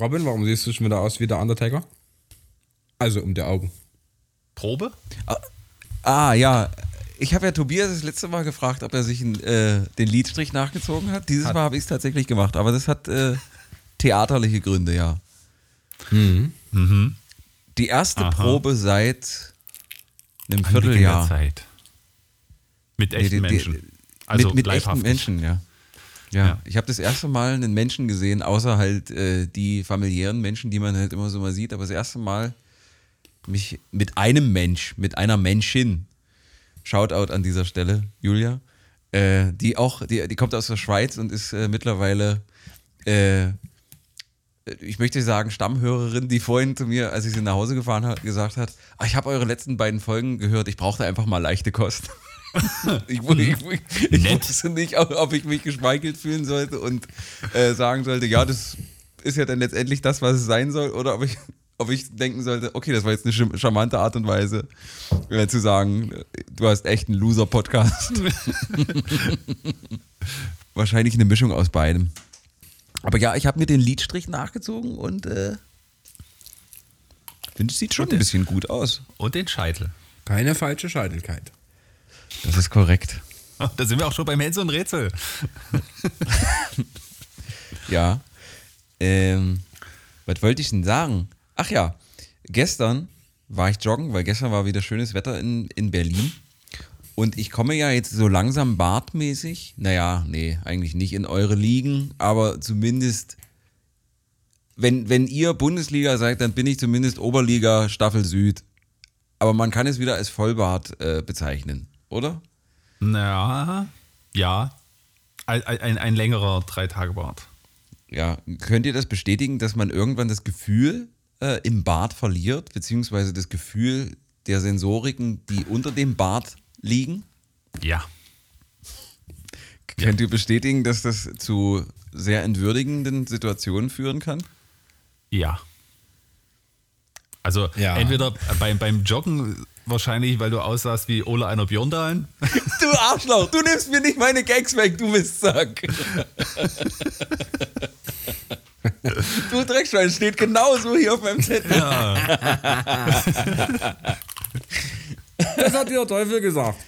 Robin, warum siehst du schon wieder aus wie der Undertaker? Also um die Augen. Probe? Ah, ja. Ich habe ja Tobias das letzte Mal gefragt, ob er sich äh, den Lidstrich nachgezogen hat. Dieses Hat- Mal habe ich es tatsächlich gemacht, aber das hat äh, theaterliche Gründe, ja. Mhm. Die erste Aha. Probe seit einem Vierteljahr. Zeit. Mit Nee, echten die- die- Menschen. Also mit mit echten. Menschen, ja. Ja. Ja. Ich habe das erste Mal einen Menschen gesehen, außer halt äh, die familiären Menschen, die man halt immer so mal sieht, aber das erste Mal mich mit einem Mensch, mit einer Menschin, Shoutout an dieser Stelle, Julia, äh, die auch, die, die kommt aus der Schweiz und ist äh, mittlerweile, äh, ich möchte sagen, Stammhörerin, die vorhin zu mir, als ich sie nach Hause gefahren habe, gesagt hat, ah, ich habe eure letzten beiden Folgen gehört, ich brauchte einfach mal leichte Kost. ich, ich, ich wusste nicht, ob, ich mich geschmeichelt fühlen sollte und äh, sagen sollte, ja, das ist ja dann letztendlich das, was es sein soll, oder ob ich, ob ich denken sollte, okay, das war jetzt eine charm- charmante Art und Weise, äh, zu sagen, du hast echt einen Loser-Podcast. Wahrscheinlich eine Mischung aus beidem. Aber ja, ich habe mir den Lidstrich nachgezogen und äh, finde, es sieht schon ein bisschen gut aus. Und den Scheitel. Keine falsche Scheitelkeit. Das ist korrekt. Da sind wir auch schon beim Hänsel und Rätsel. Ja. Ähm, was wollte ich denn sagen? Ach ja, gestern war ich joggen, weil gestern war wieder schönes Wetter in, in Berlin. Und ich komme ja jetzt so langsam bartmäßig, naja, nee, eigentlich nicht in eure Ligen, aber zumindest, wenn, wenn ihr Bundesliga seid, dann bin ich zumindest Oberliga Staffel Süd. Aber man kann es wieder als Vollbart äh, bezeichnen, oder? Na, ja. Ein, ein, ein längerer Drei-Tage-Bart. Ja, könnt ihr das bestätigen, dass man irgendwann das Gefühl äh, im Bart verliert, beziehungsweise das Gefühl der Sensoriken, die unter dem Bart liegen? Ja. Könnt ihr bestätigen, dass das zu sehr entwürdigenden Situationen führen kann? Ja. Also Ja. entweder beim, beim Joggen wahrscheinlich, weil du aussahst wie Ola einer Björndalen. Du Arschloch, du nimmst mir nicht meine Gags weg, du Mistsack. du Dreckschwein, steht genauso hier auf meinem Zettel. Das hat der Teufel gesagt.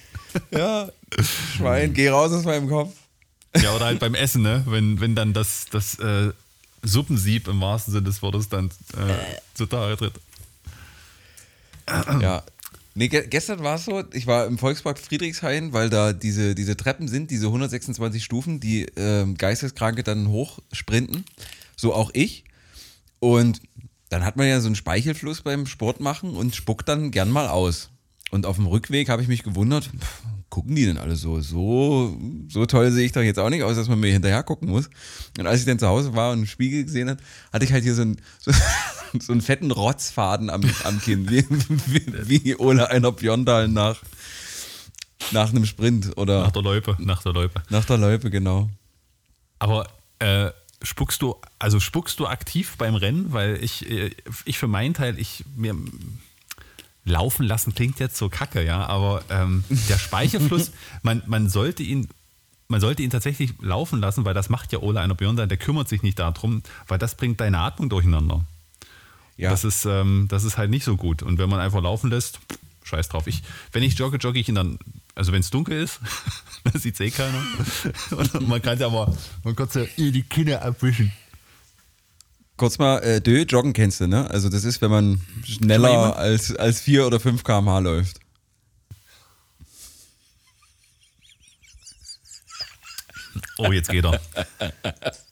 Ja, Schwein, geh raus aus meinem Kopf. Ja, oder halt beim Essen, ne? Wenn, wenn dann das, das äh, Suppensieb im wahrsten Sinne des Wortes dann äh, zutage tritt. Ja. Nee, ge gestern war es so, ich war im Volkspark Friedrichshain, weil da diese, diese Treppen sind, diese 126 Stufen, die ähm, Geisteskranke dann hochsprinten. So auch ich. Und dann hat man ja so einen Speichelfluss beim Sport machen und spuckt dann gern mal aus. Und auf dem Rückweg habe ich mich gewundert, pff, gucken die denn alle so? So, so toll sehe ich doch jetzt auch nicht aus, dass man mir hinterher gucken muss. Und als ich dann zu Hause war und einen Spiegel gesehen hat, hatte ich halt hier so einen, so, so einen fetten Rotzfaden am, am Kinn, wie, wie, wie Ole einer Björndal nach, nach einem Sprint oder Nach der Loipe, nach der Loipe. nach der Loipe, genau. Aber äh, spuckst du, also spuckst du aktiv beim Rennen? Weil ich, äh, ich für meinen Teil, ich mir laufen lassen klingt jetzt so kacke, ja, aber ähm, der Speichelfluss, man, man sollte ihn. Man sollte ihn tatsächlich laufen lassen, weil das macht ja Ola einer Björn, der kümmert sich nicht darum, weil das bringt deine Atmung durcheinander. Ja. Das, ist, ähm, das ist halt nicht so gut. Und wenn man einfach laufen lässt, scheiß drauf. Ich, wenn ich jogge, jogge ich ihn dann, also wenn es dunkel ist, dann sieht eh keiner. Und man kann ja aber, man kann ja eh die Kinder abwischen. Kurz mal, äh, Dö, joggen kennst du, ne? Also das ist, wenn man schneller als, als 4 oder 5 km/h läuft. Oh, jetzt geht er.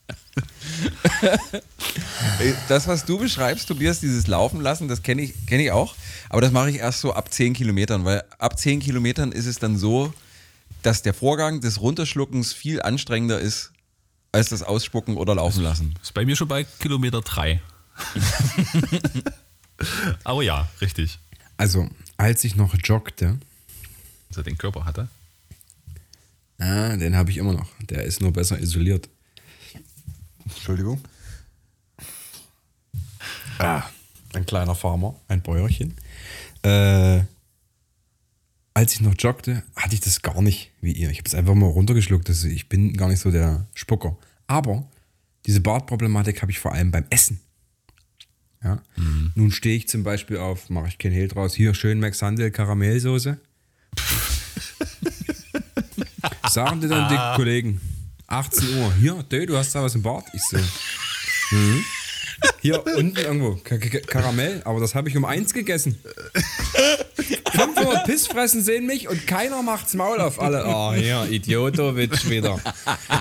Ey, Das, was du beschreibst, Tobias, dieses Laufen lassen, das kenne ich, kenn ich auch. Aber das mache ich erst so ab 10 Kilometern, weil ab 10 Kilometern ist es dann so, dass der Vorgang des Runterschluckens viel anstrengender ist, als das Ausspucken oder Laufen lassen. Ist bei mir schon bei Kilometer drei. aber ja, richtig. Also, als ich noch joggte, Dass er den Körper hatte. ah, den habe ich immer noch. Der ist nur besser isoliert. Entschuldigung. Ah, ein kleiner Farmer, ein Bäuerchen. Äh, als ich noch joggte, hatte ich das gar nicht wie ihr. Ich habe es einfach mal runtergeschluckt. Also ich bin gar nicht so der Spucker. Aber diese Bartproblematik habe ich vor allem beim Essen. Ja? Mhm. Nun stehe ich zum Beispiel auf, mache ich kein Hehl draus, hier schön Max Handel Karamellsoße. Sagen dir dann die Kollegen, 18 Uhr, hier, Dö, du hast da was im Bart? Ich so, mhm. Hier unten irgendwo, Ka Ka Karamell, aber das habe ich um eins gegessen. 500 Pissfressen sehen mich und keiner macht's Maul auf alle. Oh, hier, Idiotowitsch wieder.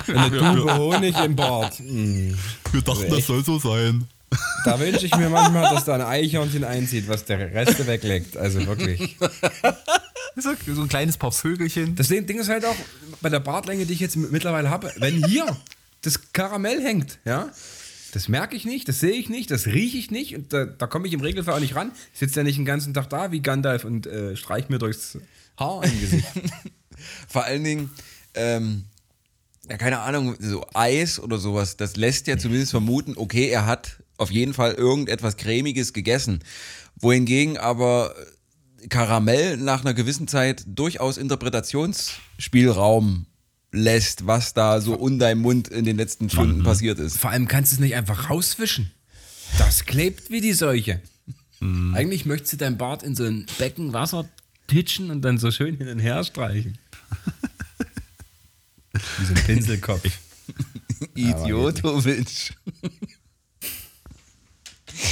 Eine Tube Honig im Bart. Hm. Wir dachten, das soll so sein. Da wünsche ich mir manchmal, dass da ein Eichhörnchen einzieht, was der Reste wegleckt. Also wirklich. So, so ein kleines paar Vögelchen. Das Ding ist halt auch bei der Bartlänge, die ich jetzt mittlerweile habe, wenn hier das Karamell hängt, ja, das merke ich nicht, das sehe ich nicht, das rieche ich nicht und da, da komme ich im Regelfall auch nicht ran. Ich sitze ja nicht den ganzen Tag da wie Gandalf und äh, streich mir durchs Haar im Gesicht. Vor allen Dingen, ähm, ja, keine Ahnung, so Eis oder sowas, das lässt ja zumindest vermuten, okay, er hat auf jeden Fall irgendetwas Cremiges gegessen. Wohingegen aber Karamell nach einer gewissen Zeit durchaus Interpretationsspielraum lässt, was da so um deinem Mund in den letzten Stunden passiert ist. Vor allem kannst du es nicht einfach rauswischen. Das klebt wie die Seuche. Eigentlich möchtest du dein Bart in so ein Becken Wasser titschen und dann so schön hin und her streichen. wie so ein Pinselkopf. Idiotowitsch.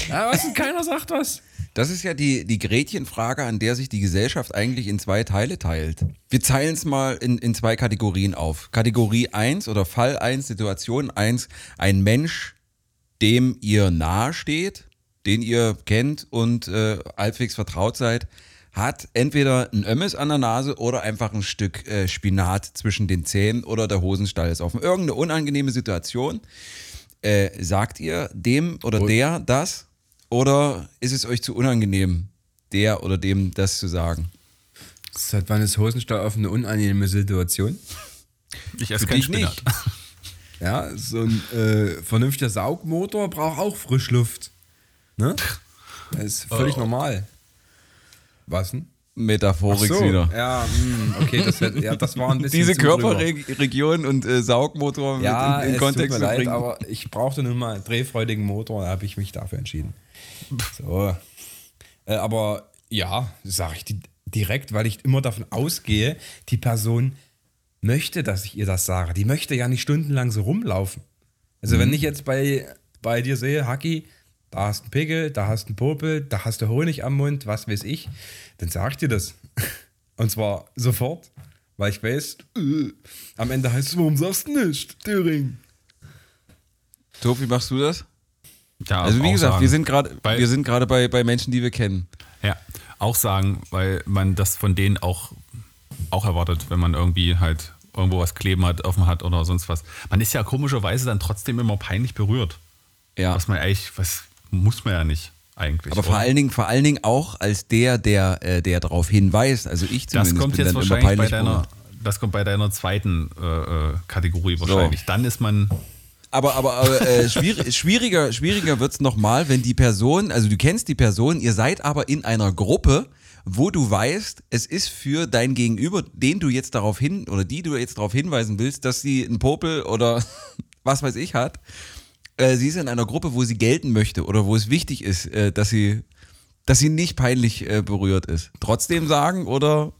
Ja, was? Und keiner sagt was. Das ist ja die, die Gretchenfrage, an der sich die Gesellschaft eigentlich in zwei Teile teilt. Wir teilen es mal in, in zwei Kategorien auf. Kategorie 1 oder Fall 1, Situation 1, ein Mensch, dem ihr nahe steht, den ihr kennt und äh, halbwegs vertraut seid, hat entweder ein Ömmes an der Nase oder einfach ein Stück äh, Spinat zwischen den Zähnen oder der Hosenstall ist offen. Irgendeine unangenehme Situation. Äh, sagt ihr dem oder der das? Oder ist es euch zu unangenehm, der oder dem das zu sagen? Seit wann ist Hosenstall auf eine unangenehme Situation? Ich esse Für kein dich Spinat. nicht. Ja, so ein äh, vernünftiger Saugmotor braucht auch Frischluft. Ne? Das ist völlig normal. Was denn? Metaphorik wieder. Ja, mh, okay, das, wär- ja, das war ein bisschen Diese zu. Körperregion und äh, Saugmotor Ja, mit in, in Kontext tut zu mir leid, bringen. aber ich brauchte nun mal einen drehfreudigen Motor, da habe ich mich dafür entschieden. So. Äh, aber ja, sage ich di- direkt, weil ich immer davon ausgehe, die Person möchte, dass ich ihr das sage. Die möchte ja nicht stundenlang so rumlaufen. Also Mhm. wenn ich jetzt bei, bei dir sehe, Haki, da hast du einen Pickel, da hast du einen Popel, da hast du Honig am Mund, was weiß ich, dann sag ich dir das. Und zwar sofort, weil ich weiß, äh, am Ende heißt es, warum sagst du nicht, Thüring? Tobi, machst du das? Ja, Also wie auch gesagt, sagen. wir sind gerade wir sind gerade bei, bei Menschen, die wir kennen. Ja, auch sagen, weil man das von denen auch, auch erwartet, wenn man irgendwie halt irgendwo was kleben hat, offen hat oder sonst was. Man ist ja komischerweise dann trotzdem immer peinlich berührt. Ja. Was man eigentlich, was muss man ja nicht eigentlich. Aber vor oder? allen Dingen, vor allen Dingen auch als der, der, äh, der darauf hinweist. Also ich das zumindest kommt bin jetzt dann immer wahrscheinlich bei deiner, das kommt bei deiner zweiten äh, äh, Kategorie wahrscheinlich. Dann ist man, Aber, aber, aber äh, schwierig, schwieriger, schwieriger wird es nochmal, wenn die Person, also du kennst die Person, ihr seid aber in einer Gruppe, wo du weißt, es ist für dein Gegenüber, den du jetzt darauf hin oder die du jetzt darauf hinweisen willst, dass sie einen Popel oder was weiß ich hat. Äh, sie ist in einer Gruppe, wo sie gelten möchte oder wo es wichtig ist, äh, dass sie, dass sie nicht peinlich äh, berührt ist. Trotzdem sagen oder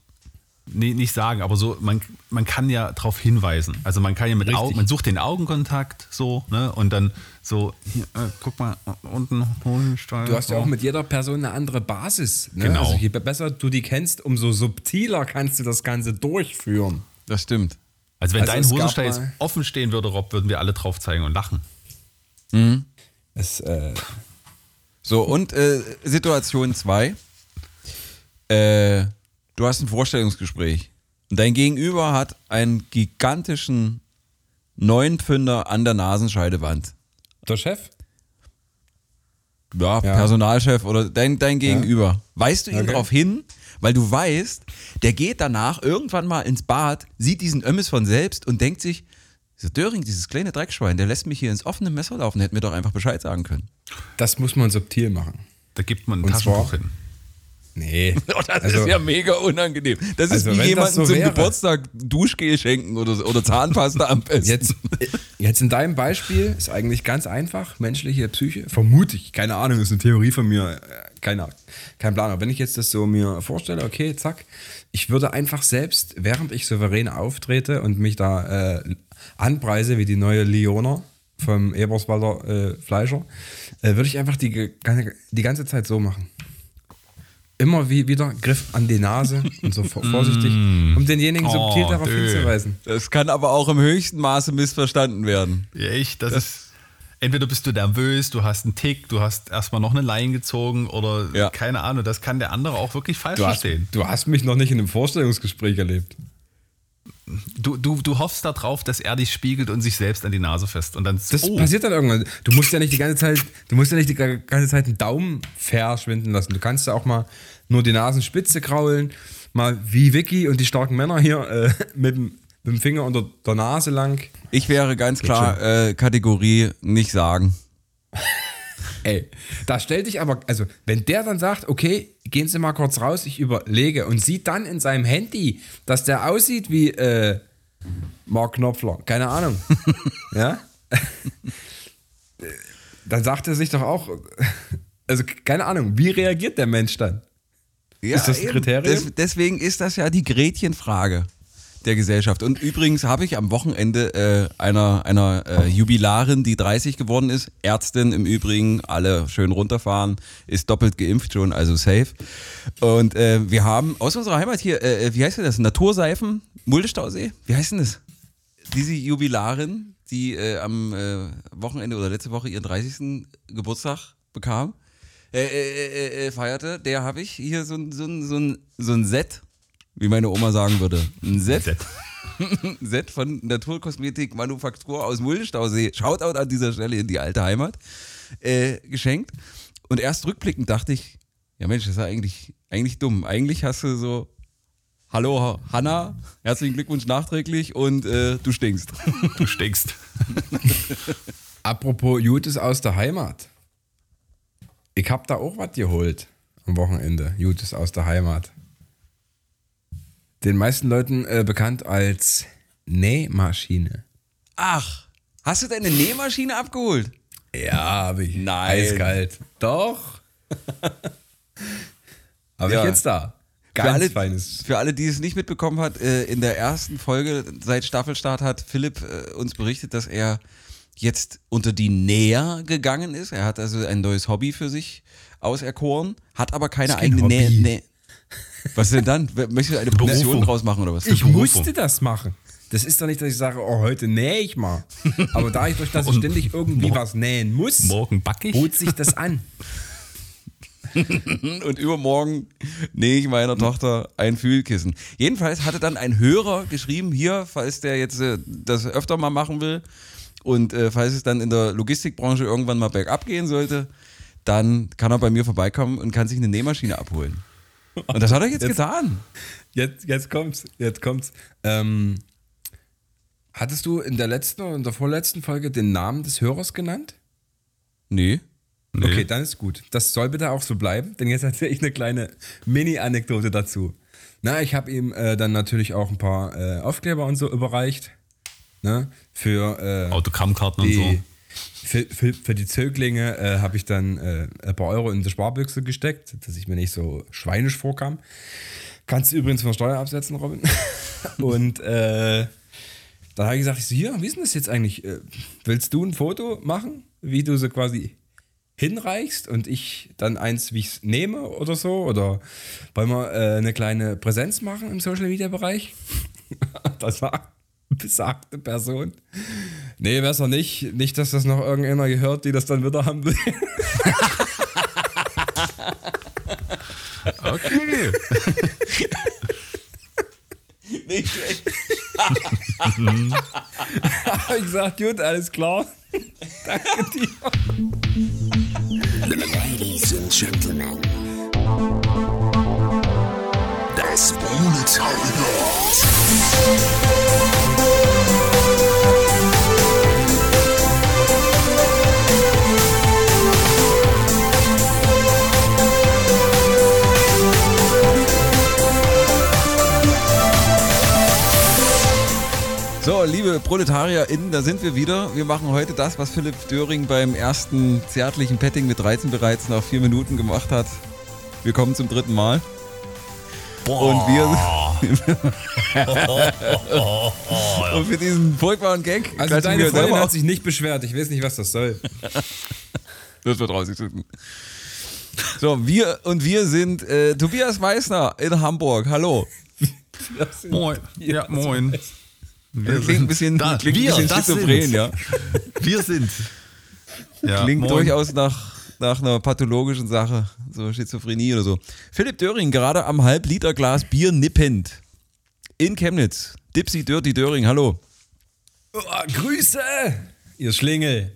nee, nicht sagen, aber so, man, man kann ja darauf hinweisen. Also man kann ja mit. Augen, man sucht den Augenkontakt so, ne? Und dann so, hier, äh, guck mal, unten Hohenstein. Du hast ja auch mit jeder Person eine andere Basis. Ne? Genau. Also je besser du die kennst, umso subtiler kannst du das Ganze durchführen. das stimmt. Also wenn Also dein Hosenstall jetzt offen stehen würde, Rob, würden wir alle drauf zeigen und lachen. Es, äh, So, und äh, Situation 2. Äh, du hast ein Vorstellungsgespräch. Und dein Gegenüber hat einen gigantischen Neunpfünder an der Nasenscheidewand. der Chef? Ja, Ja. Personalchef oder dein, dein Gegenüber. Weißt du ihn Okay. darauf hin, weil du weißt, der geht danach irgendwann mal ins Bad, sieht diesen Ömmes von selbst und denkt sich, dieser Döring, dieses kleine Dreckschwein, der lässt mich hier ins offene Messer laufen, der hätte mir doch einfach Bescheid sagen können. Das muss man subtil machen. Da gibt man einen Und Taschentuch hin. Nee. Oh, das Also- ist ja mega unangenehm. Das ist Also, wie jemandem so zum wäre. Geburtstag Duschgel schenken oder, oder Zahnpasta am besten. Jetzt, jetzt in deinem Beispiel ist eigentlich ganz einfach, menschliche Psyche, vermute ich, keine Ahnung, ist eine Theorie von mir, äh, keine, kein Plan. Aber wenn ich jetzt das so mir vorstelle, okay, zack, ich würde einfach selbst, während ich souverän auftrete und mich da äh, anpreise wie die neue Leona vom Eberswalder äh, Fleischer, äh, würde ich einfach die, die ganze Zeit so machen. Immer wie wieder Griff an die Nase und so vor- vorsichtig, um denjenigen subtil Oh, darauf dö. hinzuweisen. Das kann aber auch im höchsten Maße missverstanden werden. Ja, ich, das, ist. Entweder bist du nervös, du hast einen Tick, du hast erstmal noch eine Line gezogen oder Ja. keine Ahnung, das kann der andere auch wirklich falsch Du hast, verstehen. du hast mich noch nicht in einem Vorstellungsgespräch erlebt. Du, du, du hoffst darauf, dass er dich spiegelt und sich selbst an die Nase fest. Und dann Das oh, passiert dann irgendwann. Du musst ja nicht die ganze Zeit, du musst ja nicht die ganze Zeit einen Daumen verschwinden lassen. Du kannst ja auch mal nur die Nasenspitze kraulen, mal wie Vicky und die starken Männer hier äh, mit, dem, mit dem Finger unter der Nase lang. Ich wäre ganz klar äh, Kategorie nicht sagen. Ey, da stellt dich aber, also wenn der dann sagt, okay, gehen Sie mal kurz raus, ich überlege und sieht dann in seinem Handy, dass der aussieht wie äh, Mark Knopfler, keine Ahnung, ja, dann sagt er sich doch auch, also keine Ahnung, wie reagiert der Mensch dann? Ist das ein eben. Kriterium? Des, deswegen ist das ja die Gretchenfrage der Gesellschaft. Und übrigens habe ich am Wochenende äh, einer, einer äh, Jubilarin, die 30 geworden ist, Ärztin im Übrigen, alle schön runterfahren, ist doppelt geimpft schon, also safe. Und äh, wir haben aus unserer Heimat hier, äh, wie heißt denn das? Naturseifen, Muldestausee? Wie heißt denn das? Diese Jubilarin, die äh, am äh, Wochenende oder letzte Woche ihren 30. Geburtstag bekam, äh, äh, äh, äh, feierte, der habe ich hier so so, so, so ein Set, wie meine Oma sagen würde. Ein Set, Set. ein Set von Naturkosmetik Manufaktur aus Muldenstausee. Shoutout an dieser Stelle in die alte Heimat. Äh, geschenkt. Und erst rückblickend dachte ich, ja Mensch, das ist ja eigentlich, eigentlich dumm. Eigentlich hast du so, hallo Hanna, herzlichen Glückwunsch nachträglich und äh, du stinkst. du stinkst. Apropos Jutes aus der Heimat. Ich hab da auch was geholt am Wochenende. Jutes aus der Heimat. Den meisten Leuten äh, bekannt als Nähmaschine. Ach, hast du deine Nähmaschine abgeholt? Ja, habe ich. Nein. Eiskalt. Doch. habe Ja. ich jetzt da. Ganz für alle, feines. Für alle, die es nicht mitbekommen hat, äh, in der ersten Folge seit Staffelstart hat Philipp äh, uns berichtet, dass er jetzt unter die Näher gegangen ist. Er hat also ein neues Hobby für sich auserkoren, hat aber keine eigene Nähe. Was denn dann? Möchtest du eine Profession Berufung. draus machen oder was? Ich Berufung. musste das machen. Das ist doch nicht, dass ich sage, oh, heute nähe ich mal. Aber dadurch, durch, dass ich ständig irgendwie was nähen muss, Morgen back ich. bot sich das an. Und übermorgen nähe ich meiner Tochter ein Fühlkissen. Jedenfalls hatte dann ein Hörer geschrieben, hier, falls der jetzt äh, das öfter mal machen will und äh, falls es dann in der Logistikbranche irgendwann mal bergab gehen sollte, dann kann er bei mir vorbeikommen und kann sich eine Nähmaschine abholen. Und das hat er jetzt, Jetzt- getan. Jetzt, jetzt kommt's, jetzt kommt's. Ähm, hattest du in der letzten oder in der vorletzten Folge den Namen des Hörers genannt? Nee. Nee. Okay, dann ist gut. Das soll bitte auch so bleiben, denn jetzt erzähle ich eine kleine Mini-Anekdote dazu. Na, ich habe ihm äh, dann natürlich auch ein paar äh, Aufkleber und so überreicht. Ne? Für äh, Autogrammkarten und so. Für, für, für die Zöglinge äh, habe ich dann äh, ein paar Euro in die Sparbüchse gesteckt, dass ich mir nicht so schweinisch vorkam. Kannst du übrigens von Steuer absetzen, Robin. Und äh, dann habe ich gesagt, ich so, hier, wie ist denn das jetzt eigentlich? Äh, willst du ein Foto machen, wie du so quasi hinreichst und ich dann eins, wie ich es nehme oder so? Oder wollen wir äh, eine kleine Präsenz machen im Social Media Bereich? das war besagte Person. Nee, besser nicht. Nicht, dass das noch irgendeiner gehört, die das dann wieder haben will. Okay. Nicht schlecht. ich gesagt, gut, alles klar. Danke dir. Ladies and Gentlemen. Das Monetaumord. So, liebe ProletarierInnen, da sind wir wieder. Wir machen heute das, was Philipp Döring beim ersten zärtlichen Petting mit 13 bereits nach vier Minuten gemacht hat. Wir kommen zum dritten Mal. Und wir. Und für diesen furchtbaren Gag. Also deine Freundin selber hat sich nicht beschwert. Ich weiß nicht, was das soll. Das wird rausgeschnitten. So, wir und wir sind äh, Tobias Meissner in Hamburg. Hallo. Moin. Ja, moin. Wir Klingt ein bisschen, da, klingt wir, ein bisschen das schizophren, sind. ja. Wir sind. Ja, Klingt moin. durchaus nach, nach einer pathologischen Sache, so Schizophrenie oder so. Philipp Döring, gerade am Halb-Liter Glas Bier nippend. In Chemnitz. Dipsy Dirty Döring, hallo. Oh, Grüße! Ihr Schlingel.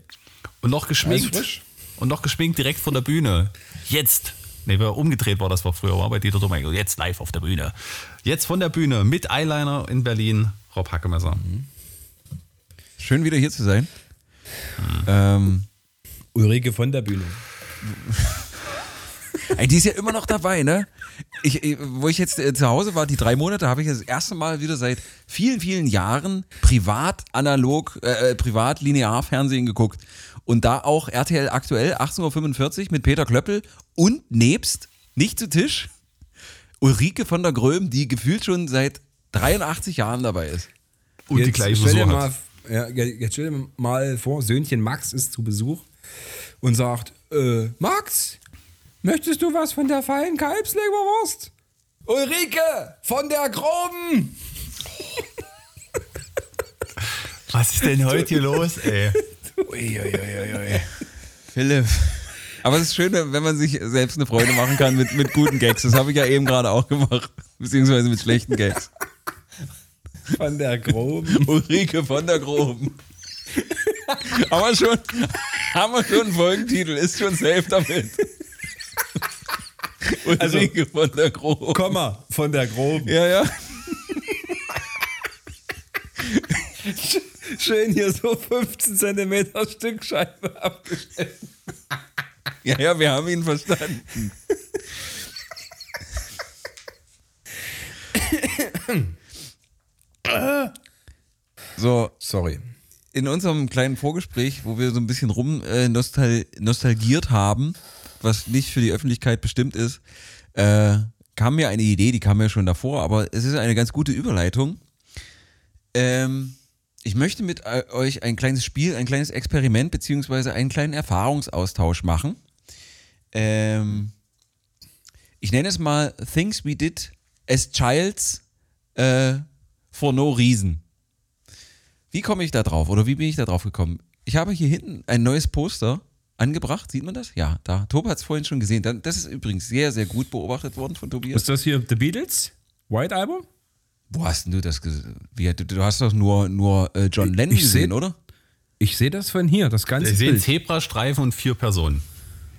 Und noch geschminkt. Und noch geschminkt direkt von der Bühne. Jetzt. Nee, umgedreht war das war früher, war bei Dieter Domingo. Jetzt live auf der Bühne. Jetzt von der Bühne mit Eyeliner in Berlin. Rob Hackemesser. Schön wieder hier zu sein. Ähm, Ulrike von der Bühne. Ey, die ist ja immer noch dabei, ne? Ich, ich- wo ich jetzt äh, zu Hause war, die drei Monate, habe ich das erste Mal wieder seit vielen, vielen Jahren privat analog, äh, äh, privat linear Fernsehen geguckt. Und da auch RTL aktuell 18.45 Uhr mit Peter Klöppel und nebst, nicht zu Tisch, Ulrike von der Gröm, die gefühlt schon seit 83 Jahren dabei ist. Und die Jetzt gleiche stell dir Frisur mal, hat. ja, jetzt stell dir mal vor, Söhnchen Max ist zu Besuch und sagt, äh, Max, möchtest du was von der feinen Kalbsleberwurst? Ulrike von der Groben! Was ist denn heute hier los, ey? Philipp. Aber es ist schön, wenn man sich selbst eine Freude machen kann mit, mit guten Gags. Das habe ich ja eben gerade auch gemacht. Beziehungsweise mit schlechten Gags. Von der Groben. Ulrike von der Groben. haben, wir schon, haben wir schon einen Folgentitel, ist schon safe damit. Ulrike von der Groben. Komma, von der Groben. Ja, ja. Schön hier so 15 Zentimeter Stückscheibe abgestellt. Ja, ja, wir haben ihn verstanden. So, Sorry. In unserem kleinen Vorgespräch, wo wir so ein bisschen rum äh, nostal nostalgiert haben, was nicht für die Öffentlichkeit bestimmt ist, äh, kam mir eine Idee, die kam mir schon davor, aber es ist eine ganz gute Überleitung. Ähm, ich möchte mit äh, euch ein kleines Spiel, ein kleines Experiment beziehungsweise einen kleinen Erfahrungsaustausch machen. Ähm, ich nenne es mal Things We Did as Childs äh, for No Reason. Wie komme ich da drauf oder wie bin ich da drauf gekommen? Ich habe hier hinten ein neues Poster angebracht. Sieht man das? Ja, da. Tobi hat es vorhin schon gesehen. Das ist übrigens sehr, sehr gut beobachtet worden von Tobias. Ist das hier The Beatles? White Album? Wo hast denn du das gesehen? Du, du hast doch nur, nur äh, John Lennon Ich seh- gesehen, oder? Ich sehe das von hier, das ganze Ich sehe. Zebrastreifen und vier Personen.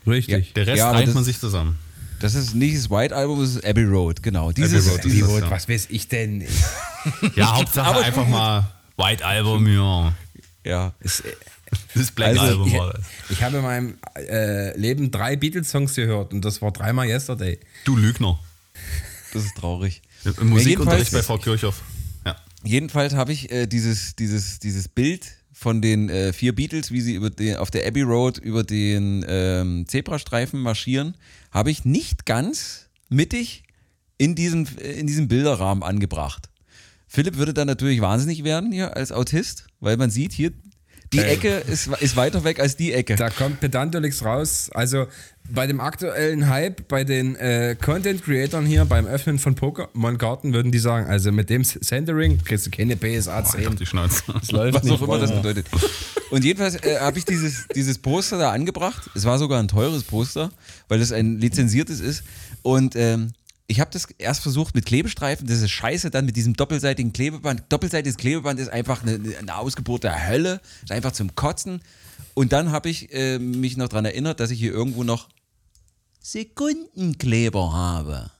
Richtig. Der Rest Ja, reimt das- man sich zusammen. Das ist nicht das White Album, das ist Abbey Road, genau. Dieses, Road, dieses, Road. was weiß ich denn? Ja, Hauptsache einfach mal White Album, ja. ja. Es- Das Black Also, Album ich, war das. ich habe in meinem äh, Leben drei Beatles-Songs gehört und das war dreimal Yesterday. Du Lügner. Das ist traurig. Im Musikunterricht jedenfalls- bei Frau Kirchhoff. Ja. Jedenfalls habe ich äh, dieses, dieses, dieses Bild von den äh, vier Beatles, wie sie über den, auf der Abbey Road über den ähm, Zebrastreifen marschieren, habe ich nicht ganz mittig in diesem, in diesem Bilderrahmen angebracht. Philipp würde dann natürlich wahnsinnig werden hier als Autist, weil man sieht hier, die Äh. Ecke ist, ist weiter weg als die Ecke. Da kommt Pedantolix raus. Also bei dem aktuellen Hype, bei den äh, Content-Creatoren hier beim Öffnen von Pokémon Garten würden die sagen, also mit dem Centering kriegst du keine PSA Ich hab 10. die Schnauze. Das läuft was nicht. auch immer das bedeutet. Und jedenfalls äh, habe ich dieses, dieses Poster da angebracht. Es war sogar ein teures Poster, weil es ein lizenziertes ist. Und ähm, ich habe das erst versucht mit Klebestreifen. Das ist scheiße dann mit diesem doppelseitigen Klebeband. Doppelseitiges Klebeband ist einfach eine, eine Ausgeburt der Hölle. Ist einfach zum Kotzen. Und dann habe ich äh, mich noch daran erinnert, dass ich hier irgendwo noch Sekundenkleber habe.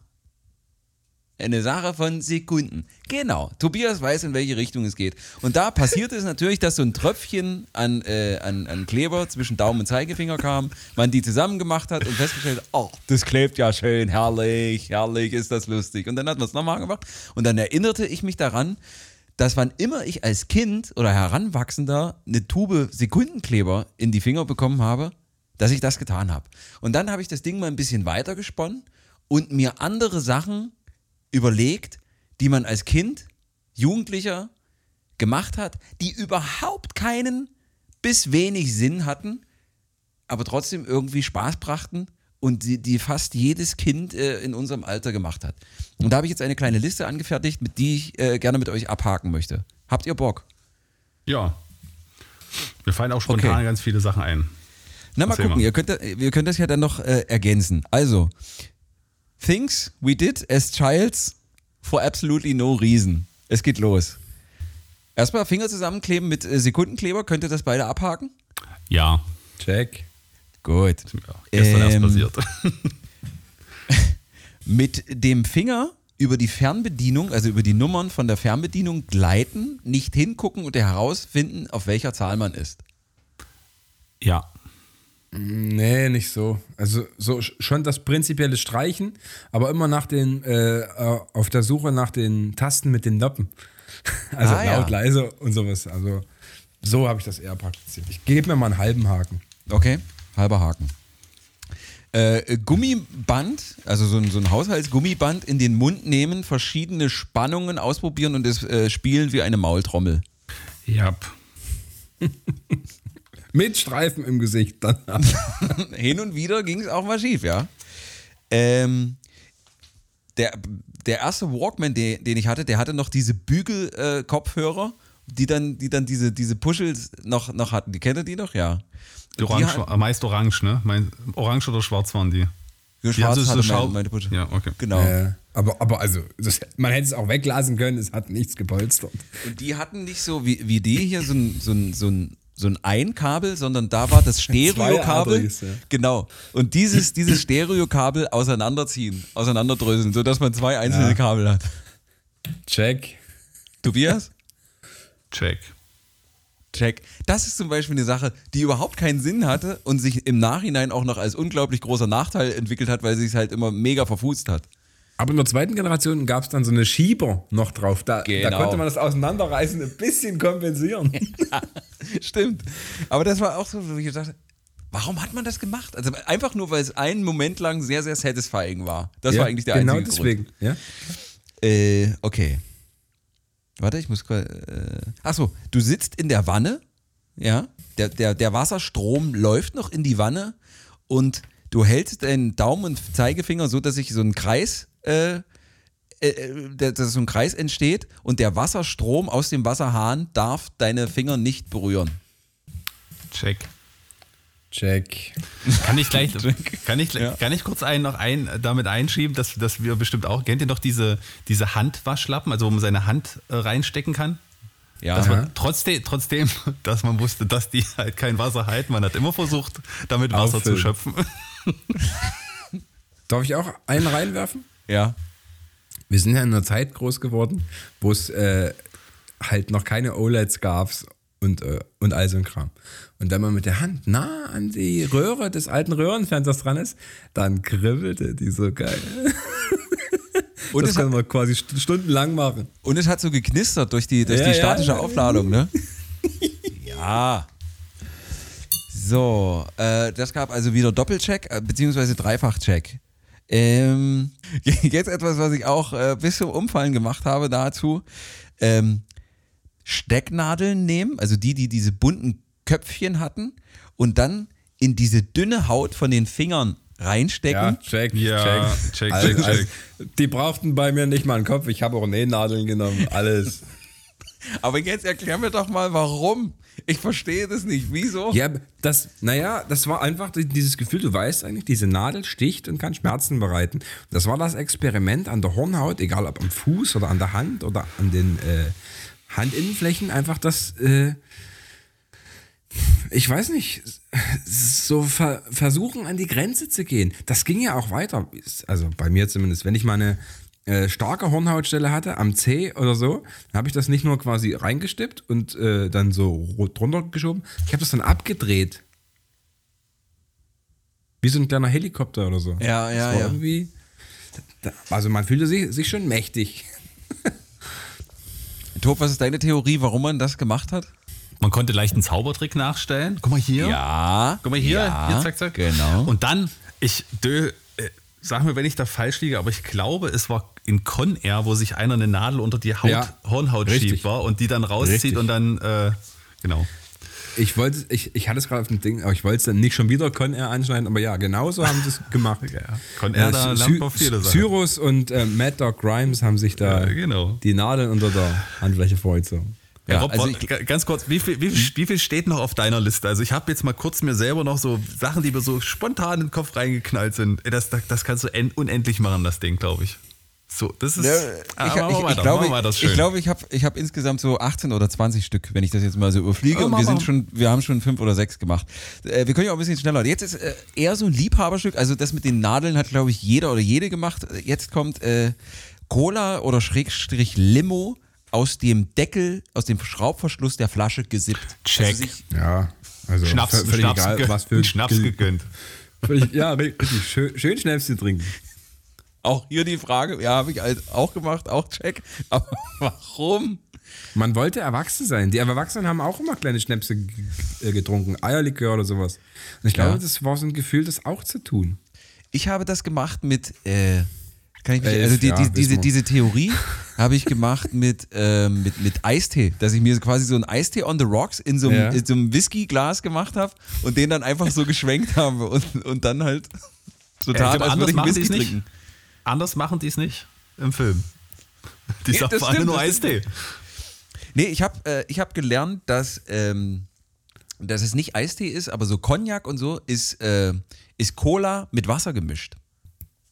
Eine Sache von Sekunden. Genau. Tobias weiß, in welche Richtung es geht. Und da passiert es natürlich, dass so ein Tröpfchen an, äh, an, an Kleber zwischen Daumen und Zeigefinger kam, man die zusammen gemacht hat und festgestellt, oh, das klebt ja schön, herrlich, herrlich, ist das lustig. Und dann hat man es nochmal gemacht. Und dann erinnerte ich mich daran, dass wann immer ich als Kind oder Heranwachsender eine Tube Sekundenkleber in die Finger bekommen habe, dass ich das getan habe. Und dann habe ich das Ding mal ein bisschen weiter gesponnen und mir andere Sachen überlegt, die man als Kind, Jugendlicher gemacht hat, die überhaupt keinen bis wenig Sinn hatten, aber trotzdem irgendwie Spaß brachten und die, die fast jedes Kind äh, in unserem Alter gemacht hat. Und da habe ich jetzt eine kleine Liste angefertigt, mit die ich äh, gerne mit euch abhaken möchte. Habt ihr Bock? Ja. Mir fallen auch spontan Okay. ganz viele Sachen ein. Na, mal Erzähl gucken, mal. ihr könnt, wir könnt das ja dann noch äh, ergänzen. Also, things we did as childs for absolutely no reason. Es geht los. Erstmal Finger zusammenkleben mit äh, Sekundenkleber. Könnt ihr das beide abhaken? Ja. Check. Gut. ja gestern erst Ähm, passiert. Mit dem Finger über die Fernbedienung, also über die Nummern von der Fernbedienung gleiten, nicht hingucken und herausfinden, auf welcher Zahl man ist. ja. Nee, nicht so. Also so sch- schon das prinzipielle Streichen, aber immer nach den, äh, auf der Suche nach den Tasten mit den Noppen. Also Ah, ja. laut, leise und sowas. Also so habe ich das eher praktiziert. Ich gebe mir mal einen halben Haken. Okay, halber Haken. Äh, Gummiband, also so ein, so ein Haushaltsgummiband in den Mund nehmen, verschiedene Spannungen ausprobieren und es äh, spielen wie eine Maultrommel. Ja. Mit Streifen im Gesicht dann. Hin und wieder ging es auch mal schief, ja. Ähm, der, der erste Walkman, den, den ich hatte, der hatte noch diese Bügel-Kopfhörer, die dann, die dann diese, diese Puschels noch, noch hatten. Die kennt ihr die noch? Ja. Die Orange, hat- äh, meist orange, ne? Mein, orange oder schwarz waren die? Ja, schwarz so hatte meine, meine Puschel. Ja, okay. Genau. Äh, aber, aber also, das, man hätte es auch weglassen können, es hat nichts gepolstert. Und die hatten nicht so wie, wie die hier so ein, so ein, so ein, so ein Ein-Kabel, sondern da war das Stereokabel. Ja. Genau. Und dieses, dieses Stereokabel auseinanderziehen, auseinanderdröseln, sodass man zwei einzelne Ja. Kabel hat. Check. Tobias? Check. Check. Das ist zum Beispiel eine Sache, die überhaupt keinen Sinn hatte und sich im Nachhinein auch noch als unglaublich großer Nachteil entwickelt hat, weil sie es halt immer mega verfußt hat. Aber in der zweiten Generation gab es dann so eine Schieber noch drauf. Da, da Genau. konnte man das Auseinanderreißen ein bisschen kompensieren. Stimmt. Aber das war auch so, wo ich dachte, warum hat man das gemacht? Also einfach nur, weil es einen Moment lang sehr, sehr satisfying war. Das war eigentlich der genau einzige deswegen. Ja? Grund. Äh, okay. Warte, ich muss. Äh, achso, du sitzt in der Wanne, ja. Der, der, der Wasserstrom läuft noch in die Wanne und du hältst deinen Daumen und Zeigefinger so, dass sich so ein Kreis. Äh, äh, dass so ein Kreis entsteht und der Wasserstrom aus dem Wasserhahn darf deine Finger nicht berühren. Check. Check. Kann ich gleich, kann ich, Ja. kann ich kurz einen noch ein, damit einschieben, dass, dass wir bestimmt auch, kennt ihr noch diese, diese Handwaschlappen, also wo man seine Hand äh, reinstecken kann? Ja. Dass man trotzdem, trotzdem, dass man wusste, dass die halt kein Wasser halten. Man hat immer versucht, damit Wasser Auffüllen. zu schöpfen. Darf ich auch einen reinwerfen? Ja. Wir sind ja in einer Zeit groß geworden, wo es äh, halt noch keine OLEDs gab und, äh, und all so ein Kram. Und wenn man mit der Hand nah an die Röhre des alten Röhrenfernsehers dran ist, dann kribbelte die so geil. Und das kann hat, man quasi st- stundenlang machen. und es hat so geknistert durch die, durch Ja, die statische ja. Aufladung, ne? ja. So, äh, das gab also wieder Doppelcheck, äh, beziehungsweise Dreifachcheck. Ähm, jetzt etwas, was ich auch äh, bis zum Umfallen gemacht habe dazu. Ähm, Stecknadeln nehmen, also die, die diese bunten Köpfchen hatten, und dann in diese dünne Haut von den Fingern reinstecken. check, Ja, check, Also, check, also, check. die brauchten bei mir nicht mal einen Kopf. Ich habe auch Nähnadeln genommen. Alles. Aber jetzt erklär mir doch mal, warum. Ich verstehe das nicht. Wieso? Ja, das, naja, das war einfach die- dieses Gefühl, du weißt eigentlich, diese Nadel sticht und kann Schmerzen bereiten. Das war das Experiment an der Hornhaut, egal ob am Fuß oder an der Hand oder an den äh, Handinnenflächen, einfach das, äh, ich weiß nicht, so ver versuchen an die Grenze zu gehen. Das ging ja auch weiter, also bei mir zumindest, wenn ich meine äh, starke Hornhautstelle hatte, am Zeh oder so, dann habe ich das nicht nur quasi reingestippt und äh, dann so drunter geschoben, ich habe das dann abgedreht. Wie so ein kleiner Helikopter oder so. Ja, ja, das war ja. Irgendwie, also man fühlte sich, sich schon mächtig. Tob, was ist deine Theorie, warum man das gemacht hat? Man konnte leicht einen Zaubertrick nachstellen. Guck mal hier. Ja. Guck mal hier. Ja, hier zack, zack. Genau. Und dann, ich, dö, sag mir, wenn ich da falsch liege, aber ich glaube, es war in Con Air, wo sich einer eine Nadel unter die Haut, Ja, Hornhaut richtig. schiebt war und die dann rauszieht Richtig. und dann, äh, genau. Ich wollte, ich, ich hatte es gerade auf dem Ding, aber ich wollte es dann nicht schon wieder Con Air anschneiden, aber ja, genau so haben sie es gemacht. Con Air, da Äh, lernt man viele Sachen. Cyrus und äh, Mad Dog Grimes haben sich da Ja, genau. die Nadeln unter der Handfläche vorgezogen. Ja, Ja, Rob, also ich- ganz kurz, wie viel, wie, viel, wie viel steht noch auf deiner Liste? Also ich habe jetzt mal kurz mir selber noch so Sachen, die mir so spontan in den Kopf reingeknallt sind. Das, das, das kannst du en- unendlich machen, das Ding, glaube ich. So, das ist. Ja, Ah, ich, machen wir ich, ich weiter, glaube, machen wir das ich, glaube, ich habe ich hab insgesamt so 18 oder 20 Stück, wenn ich das jetzt mal so überfliege. Oh, und wir sind schon, wir haben schon fünf oder sechs gemacht. Äh, wir können ja auch ein bisschen schneller. Jetzt ist äh, eher so ein Liebhaberstück. Also das mit den Nadeln hat, glaube ich, jeder oder jede gemacht. Jetzt kommt äh, Cola oder Schrägstrich Limo aus dem Deckel, aus dem Schraubverschluss der Flasche gesippt. Check. Also sich, Ja, also Schnaps, völlig Schnaps, egal, gegönnt, was für Schnaps gegönnt. Völlig, ja, richtig. Schön, schön Schnäpschen trinken. auch hier die Frage, ja, habe ich halt auch gemacht, auch check. Aber warum? Man wollte erwachsen sein. Die Erwachsenen haben auch immer kleine Schnäpse getrunken, Eierlikör oder sowas. Und ich glaube, Ja. das war so ein Gefühl, das auch zu tun. Ich habe das gemacht mit, äh, kann ich mich, Elf, also die, ja, die, diese, diese Theorie habe ich gemacht mit, ähm, mit, mit Eistee, dass ich mir quasi so einen Eistee on the rocks in so einem, Ja. in so einem Whiskyglas gemacht habe und den dann einfach so geschwenkt habe und, und dann halt total, als würde ich machen Whisky die's nicht. trinken. Anders machen die es nicht im Film. Die Ja, sagen das alle nur stimmt. Eistee. Nee, ich habe äh, ich hab gelernt, dass, ähm, dass es nicht Eistee ist, aber so Cognac und so ist, äh, ist Cola mit Wasser gemischt.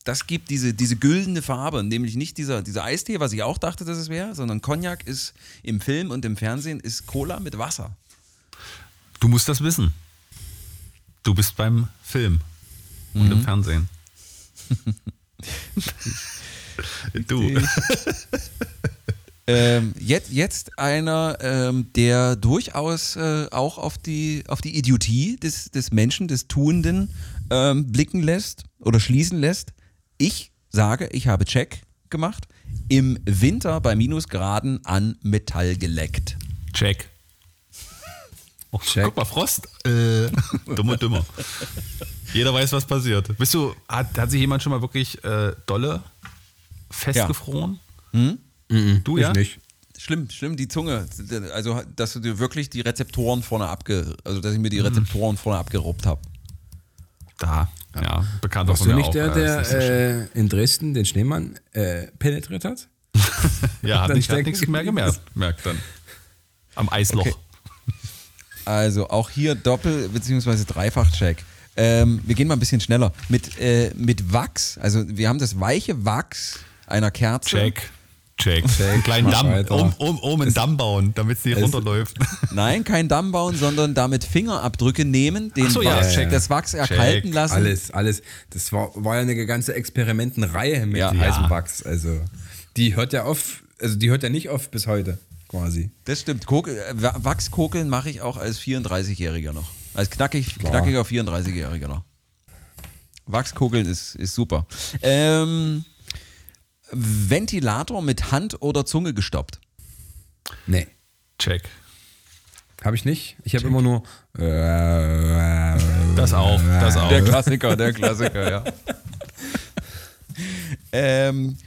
Das gibt diese, diese güldene Farbe, nämlich nicht dieser, dieser Eistee, was ich auch dachte, dass es wäre, sondern Cognac ist im Film und im Fernsehen ist Cola mit Wasser. Du musst das wissen. Du bist beim Film und Mhm. im Fernsehen. du. Ähm, jetzt, jetzt einer, ähm, der durchaus äh, auch auf die, auf die Idiotie des, des Menschen, des Tuenden ähm, blicken lässt oder schließen lässt. Ich sage, ich habe Check gemacht. Im Winter bei Minusgraden an Metall geleckt. Check. Oh, Check. Guck mal, Frost. Äh, dummer, dümmer. Jeder weiß, was passiert. Bist du, hat, hat sich jemand schon mal wirklich äh, dolle festgefroren? Du Ich ja? nicht. Schlimm, schlimm, die Zunge. Also, dass du dir wirklich die Rezeptoren vorne abge... Also, dass ich mir die Rezeptoren vorne abgeruppt habe. Da, ja, bekannt Warst von du nicht auch, der, äh, der äh, in Dresden den Schneemann äh, penetriert hat? ja, hat nicht, hat nichts mehr gemerkt, merkt dann. Am Eisloch. Okay. Also auch hier Doppel- bzw. Dreifach-Check. Ähm, wir gehen mal ein bisschen schneller. Mit, äh, mit Wachs, also wir haben das weiche Wachs einer Kerze. Check. Check. Einen kleinen Damm, weiter. um, um, um einen Damm bauen, damit es nicht runterläuft. Nein, kein Damm bauen, sondern damit Fingerabdrücke nehmen, den so, ja, Wachs, check. das Wachs erkalten Check. lassen. Alles, alles. Das war, war ja eine ganze Experimentenreihe mit Ja. heißem Ja. Wachs. Also, die hört ja auf, also die hört ja nicht auf bis heute, quasi. Das stimmt. Äh, Wa- Wachskokeln mache ich auch als 34-Jähriger noch. Als knackig, Klar. knackiger 34-Jähriger noch. Wachskokeln ist, ist super. Ähm, Ventilator mit Hand oder Zunge gestoppt. Nee. Check. Habe ich nicht. Ich habe immer nur. äh, Das auch, das auch. Der Klassiker, der Klassiker, ja. ähm,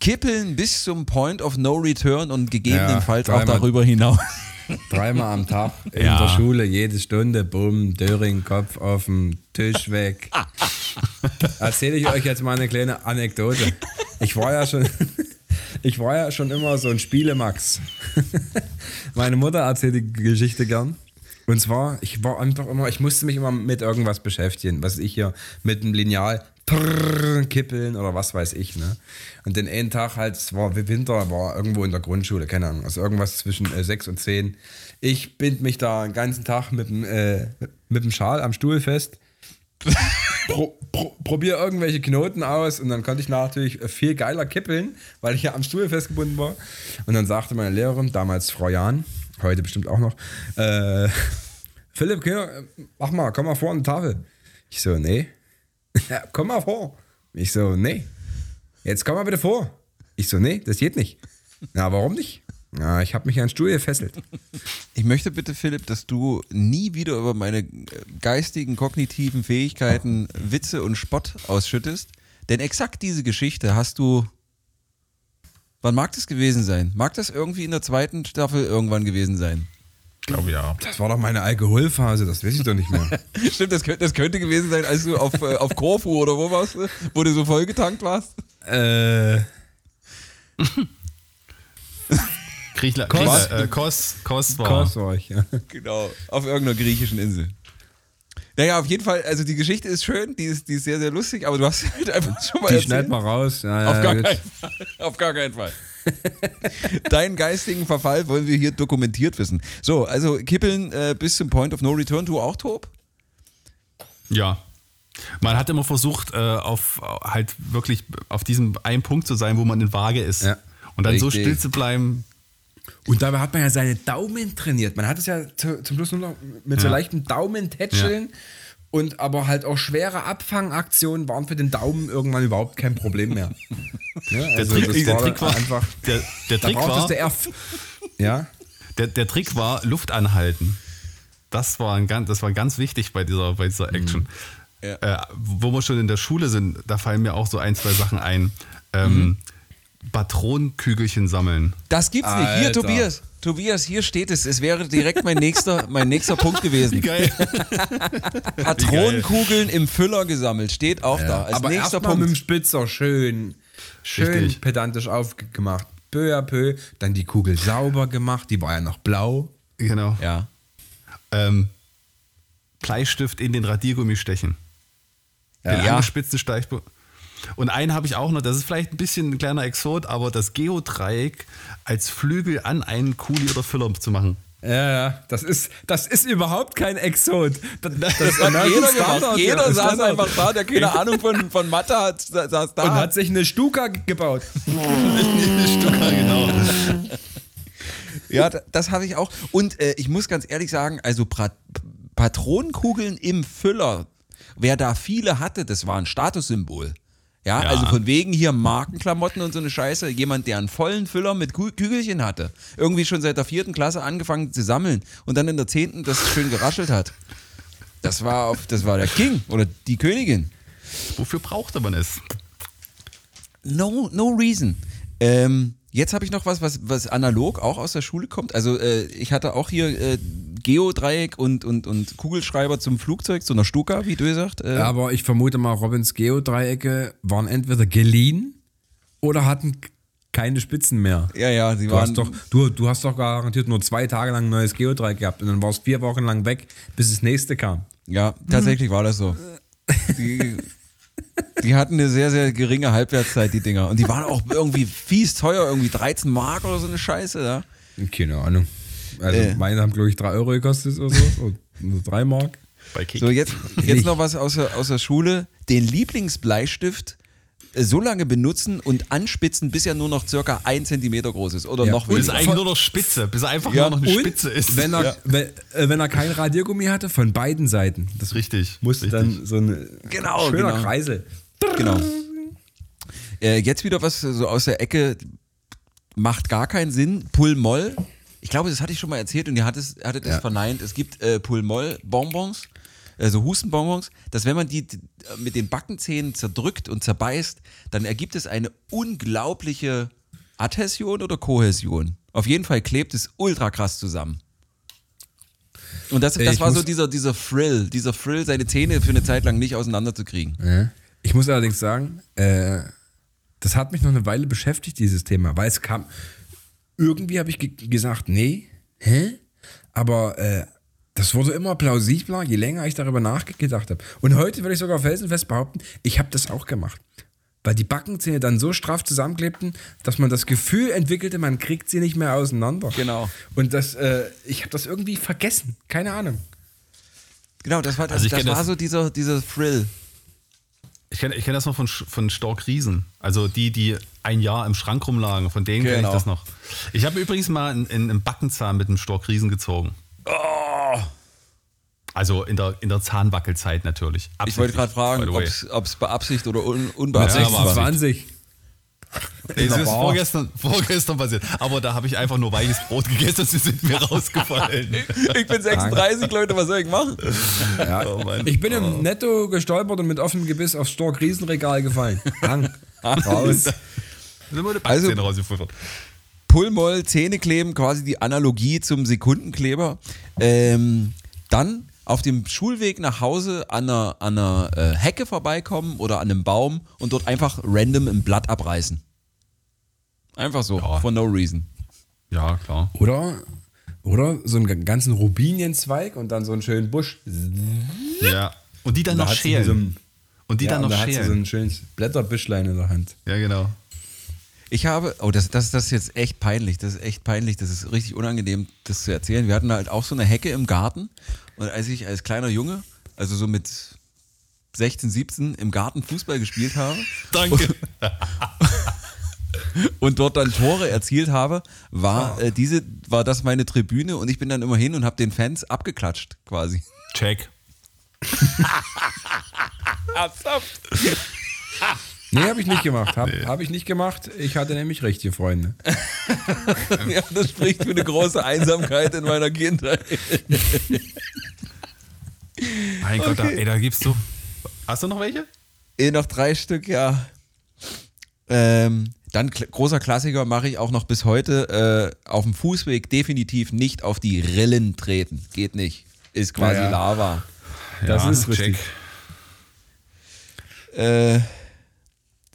kippeln bis zum Point of No Return und gegebenenfalls Ja, auch darüber hinaus. Dreimal am Tag in Ja. der Schule, jede Stunde, bumm, Döring, Kopf dem Tisch weg. Erzähle ich euch jetzt mal eine kleine Anekdote. Ich war ja schon, ich war ja schon immer so ein Spielemax. Meine Mutter erzählt die Geschichte gern. Und zwar, ich war einfach immer, ich musste mich immer mit irgendwas beschäftigen, was ich hier mit dem Lineal prrr, kippeln oder was weiß ich, ne? Und den einen Tag halt, es war Winter, war irgendwo in der Grundschule, keine Ahnung, also irgendwas zwischen äh, 6 und 10. Ich bind mich da den ganzen Tag mit dem, äh, mit dem Schal am Stuhl fest, pro, pro, probiere irgendwelche Knoten aus und dann konnte ich natürlich viel geiler kippeln, weil ich ja am Stuhl festgebunden war. Und dann sagte meine Lehrerin, damals Frau Jahn, heute bestimmt auch noch, äh, Philipp, Kinder, mach mal, komm mal vor an die Tafel. Ich so, nee. Ja, komm mal vor. Ich so, nee. Jetzt komm mal bitte vor. Ich so, nee, das geht nicht. Na, warum nicht? Ja, ich habe mich an den Stuhl gefesselt. Ich möchte bitte, Philipp, dass du nie wieder über meine äh, geistigen, kognitiven Fähigkeiten Witze und Spott ausschüttest. Denn exakt diese Geschichte hast du. Wann mag das gewesen sein? Mag das irgendwie in der zweiten Staffel irgendwann gewesen sein? Ich glaube ja. Das war doch meine Alkoholphase, das weiß ich doch nicht mehr. Stimmt, das könnte, das könnte gewesen sein, als du auf, äh, auf Korfu oder wo warst wo du so vollgetankt warst. äh, Griechenland, Kos- Kos, äh, Kos, Kos war. Kos war ich, ja. Genau, auf irgendeiner griechischen Insel. Naja, auf jeden Fall, also die Geschichte ist schön, die ist, die ist sehr, sehr lustig, aber du hast halt einfach schon mal Die erzählt. schneid mal raus. Ja, Auf ja, gar keinen Fall. Auf gar keinen Fall. Deinen geistigen Verfall wollen wir hier dokumentiert wissen. So, also Kippeln äh, bis zum Point of No Return, du auch, Tob? Ja. Man hat immer versucht, äh, auf halt wirklich auf diesem einen Punkt zu sein, wo man in Waage ist. Ja. Und dann so Richtig. still zu bleiben. Und dabei hat man ja seine Daumen trainiert. Man hat es ja zu, zum Schluss nur noch mit so Ja. leichten Daumentätscheln. Und aber halt auch schwere Abfangaktionen waren für den Daumen irgendwann überhaupt kein Problem mehr. Ja, Der, also Trick, der war einfach. Der, der Trick war, f- Ja. der, der Trick war Luft anhalten. Das war, ein ganz, das war ganz wichtig bei dieser, bei dieser Action. Ja. Äh, wo wir schon in der Schule sind, da fallen mir auch so ein, zwei Sachen ein. Ähm, Mhm. Patronenkügelchen sammeln. Das gibt's nicht. Hier. Tobias. Tobias, hier steht es. Es wäre direkt mein nächster, mein nächster Punkt gewesen. Geil. Patronenkugeln im Füller gesammelt. Steht auch da. Als aber nächster erstmal mit dem Punkt. Spitzer schön, schön Richtig. pedantisch aufgemacht. Peu à peu. Dann die Kugel sauber gemacht. Die war ja noch blau. genau. Ja. Ähm, Bleistift in den Radiergummi stechen. Den Ja. angespitzten Steichbu Und einen habe ich auch noch, das ist vielleicht ein bisschen ein kleiner Exot, aber das Geodreieck als Flügel an einen Kuli oder Füller zu machen. Ja, ja, das ist, das ist überhaupt kein Exot. Das, das, Das hat jeder Standard, gemacht. ja, Jeder saß Standard. einfach da, der keine Ahnung von, von Mathe hat, sa- saß da. und hat sich eine Stuka ge- gebaut. Stucker, genau. Ja, da- das habe ich auch. Und äh, ich muss ganz ehrlich sagen, also Pra Patronenkugeln im Füller, wer da viele hatte, das war ein Statussymbol. Ja, Ja. also von wegen hier Markenklamotten und so eine Scheiße. Jemand, der einen vollen Füller mit Kü Kügelchen hatte. Irgendwie schon seit der vierten Klasse angefangen zu sammeln und dann in der zehnten das schön geraschelt hat. Das war, auf, das war der King oder die Königin. Wofür brauchte man es? No, no reason. Ähm, jetzt habe ich noch was, was, was analog auch aus der Schule kommt. Also äh, ich hatte auch hier äh, Geodreieck und, und, und Kugelschreiber zum Flugzeug, zu einer Stuka, wie du gesagt. Äh, Aber ich vermute mal, Robins Geodreiecke waren entweder geliehen oder hatten keine Spitzen mehr. ja, ja, sie Du waren hast, doch, du, du hast doch garantiert nur zwei Tage lang ein neues Geodreieck gehabt und dann war es vier Wochen lang weg, bis das nächste kam. Ja, tatsächlich war das so. Die, die hatten eine sehr, sehr geringe Halbwertszeit, die Dinger. Und die waren auch irgendwie fies teuer, irgendwie 13 Mark oder so eine Scheiße, ja. Keine Ahnung. Also Äh. meine haben, glaube ich, drei Euro gekostet oder so. Nur drei Mark. Bei Kick. So, jetzt, jetzt noch was aus der, aus der Schule. Den Lieblingsbleistift äh, so lange benutzen und anspitzen, bis er nur noch circa ein Zentimeter groß ist oder Ja. noch bis weniger. eigentlich nur noch Spitze, bis er einfach Ja, nur noch eine Und Spitze ist. Wenn er, Ja. wenn, äh, wenn er kein Radiergummi hatte, von beiden Seiten. Das Richtig, musste richtig. dann so ein Genau, schöner genau. Kreisel. Genau. Äh, jetzt wieder was so aus der Ecke, macht gar keinen Sinn. Pull-Moll. Ich glaube, das hatte ich schon mal erzählt und ihr hattet es, hattet es Ja. verneint. Es gibt äh, Pull-Moll-Bonbons, also Hustenbonbons, dass wenn man die d- mit den Backenzähnen zerdrückt und zerbeißt, dann ergibt es eine unglaubliche Adhäsion oder Kohäsion. Auf jeden Fall klebt es ultra krass zusammen. Und das, das Ich war so dieser, dieser Thrill, dieser Thrill, seine Zähne für eine Zeit lang nicht auseinanderzukriegen. Ja. Ich muss allerdings sagen, äh, das hat mich noch eine Weile beschäftigt, dieses Thema, weil es kam, irgendwie habe ich ge gesagt, nee, hä? Aber äh, das wurde immer plausibler, je länger ich darüber nachgedacht habe. Und heute würde ich sogar felsenfest behaupten, ich habe das auch gemacht. Weil die Backenzähne dann so straff zusammenklebten, dass man das Gefühl entwickelte, man kriegt sie nicht mehr auseinander. Genau. Und das, äh, ich habe das irgendwie vergessen. Keine Ahnung. Genau, das war, das, Also ich das war das- so dieser, dieser Thrill. Ich kenne ich kenn das noch von, von Stork Riesen. Also die, die ein Jahr im Schrank rumlagen. Von denen kenne ich Genau. das noch. Ich habe übrigens mal in, in, einen Backenzahn mit einem Stork Riesen gezogen. Oh. Also in der, in der Zahnwackelzeit natürlich. Ich wollte gerade fragen, ob es beabsichtigt oder un, unbeabsichtigt Ja, aber war. 20. Ey, das der ist vorgestern, vorgestern passiert. Aber da habe ich einfach nur weiches Brot gegessen, sie sind mir rausgefallen. Ich bin 36, Leute, was soll ich machen? Ja, Oh ich bin im Netto gestolpert und mit offenem Gebiss aufs Stork Riesenregal gefallen. Hang. Raus. Sind wir eine Also- rausgefuttert. Pullmoll, Zähne kleben, quasi die Analogie zum Sekundenkleber. Ähm, dann auf dem Schulweg nach Hause an einer, an einer äh, Hecke vorbeikommen oder an einem Baum und dort einfach random ein Blatt abreißen. Einfach so, Ja. for no reason. Ja, klar. Oder, oder so einen ganzen Rubinienzweig und dann so einen schönen Busch. Ja. Und die dann Da noch sie so schälen. ein- Und die ja, dann und noch da hat sie so schälen. ein schönes Blätterbüschlein in der Hand. Ja, genau. Ich habe, oh, das, das, das ist jetzt echt peinlich, das ist echt peinlich, das ist richtig unangenehm, das zu erzählen. Wir hatten halt auch so eine Hecke im Garten und als ich als kleiner Junge, also so mit 16, 17 im Garten Fußball gespielt habe Danke. und dort dann Tore erzielt habe, war äh, diese, war das meine Tribüne und ich bin dann immer hin und habe den Fans abgeklatscht quasi. Check. Nee, habe ich nicht gemacht. Habe hab ich nicht gemacht. Ich hatte nämlich richtige Freunde. ja, das spricht für eine große Einsamkeit in meiner Kindheit. Mein Gott, da, ey, da gibst du. Hast du noch welche? Eh, noch drei Stück, ja. Ähm, dann kl großer Klassiker mache ich auch noch bis heute äh, auf dem Fußweg definitiv nicht auf die Rillen treten. Geht nicht. Ist quasi Ja, ja. Lava. Das Ja, ist richtig. Äh,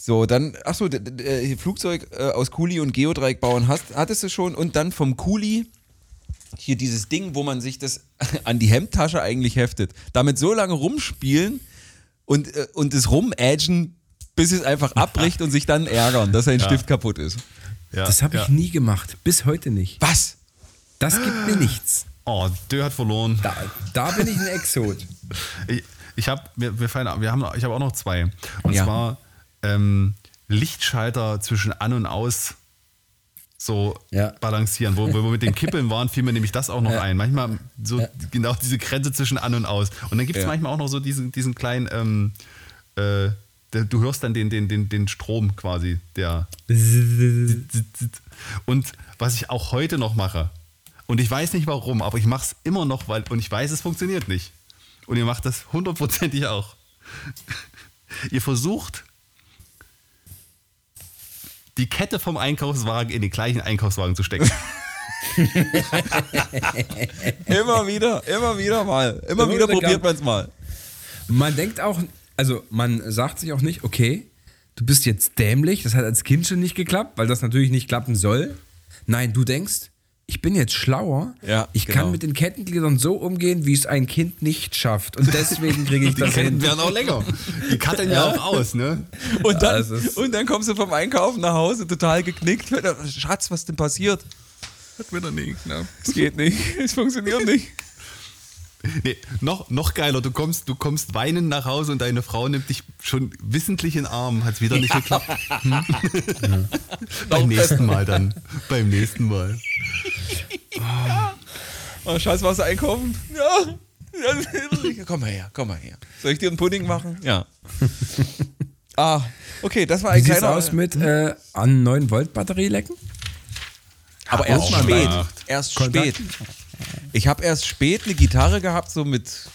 so, dann, achso, äh, Flugzeug äh, aus Kuli und Geodreieck bauen hast, hattest du schon. Und dann vom Kuli hier dieses Ding, wo man sich das an die Hemdtasche eigentlich heftet. Damit so lange rumspielen und, äh, und es rumädgen, bis es einfach abbricht und sich dann ärgern, dass ein Stift kaputt ist. Ja, Das habe ich ja. nie gemacht. Bis heute nicht. Was? Das gibt mir nichts. Oh, Dö hat verloren. Da, da bin ich ein Exot. Ich, ich habe wir, wir fallen, wir haben, ich habe auch noch zwei. Und Ja. zwar ähm, Lichtschalter zwischen an und aus so Ja. balancieren. Wo, wo wir mit den Kippeln waren, fiel mir nämlich das auch noch ein. Manchmal so genau diese Grenze zwischen an und aus. Und dann gibt es Ja. manchmal auch noch so diesen, diesen kleinen, ähm, äh, der, du hörst dann den, den, den, den Strom quasi, der und was ich auch heute noch mache, und ich weiß nicht warum, aber ich mache es immer noch, weil, und ich weiß, es funktioniert nicht. Und ihr macht das hundertprozentig auch. ihr versucht, die Kette vom Einkaufswagen in den gleichen Einkaufswagen zu stecken. Immer wieder, immer wieder mal. Immer, Immer wieder wieder probiert man es mal. Man denkt auch, also man sagt sich auch nicht, okay, du bist jetzt dämlich, das hat als Kind schon nicht geklappt, weil das natürlich nicht klappen soll. Nein, du denkst, ich bin jetzt schlauer, Ja, ich genau. kann mit den Kettengliedern so umgehen, wie es ein Kind nicht schafft. Und deswegen kriege ich Die das Ketten hin. werden auch länger. Die cutten ja auch aus, ne? Und dann, ist- und dann kommst du vom Einkaufen nach Hause total geknickt. Schatz, was denn passiert? Hat wieder nicht, ne? Es geht nicht. Es funktioniert nicht. Nee, noch, noch geiler, du kommst, du kommst weinend nach Hause und deine Frau nimmt dich schon wissentlich in den Arm. Hat es wieder nicht geklappt. Hm? Beim nächsten Mal dann. Beim nächsten Mal. Oh, Schatz, warst du einkaufen? Ja. ja. Komm mal her, komm mal her. Soll ich dir einen Pudding machen? Ja. ah, okay, das war Wie ein sieht's kleiner... aus mit äh, an 9 Volt Batterie lecken? aber erst spät. Erst Kontakt? spät. Ich habe erst spät eine Gitarre gehabt, so mit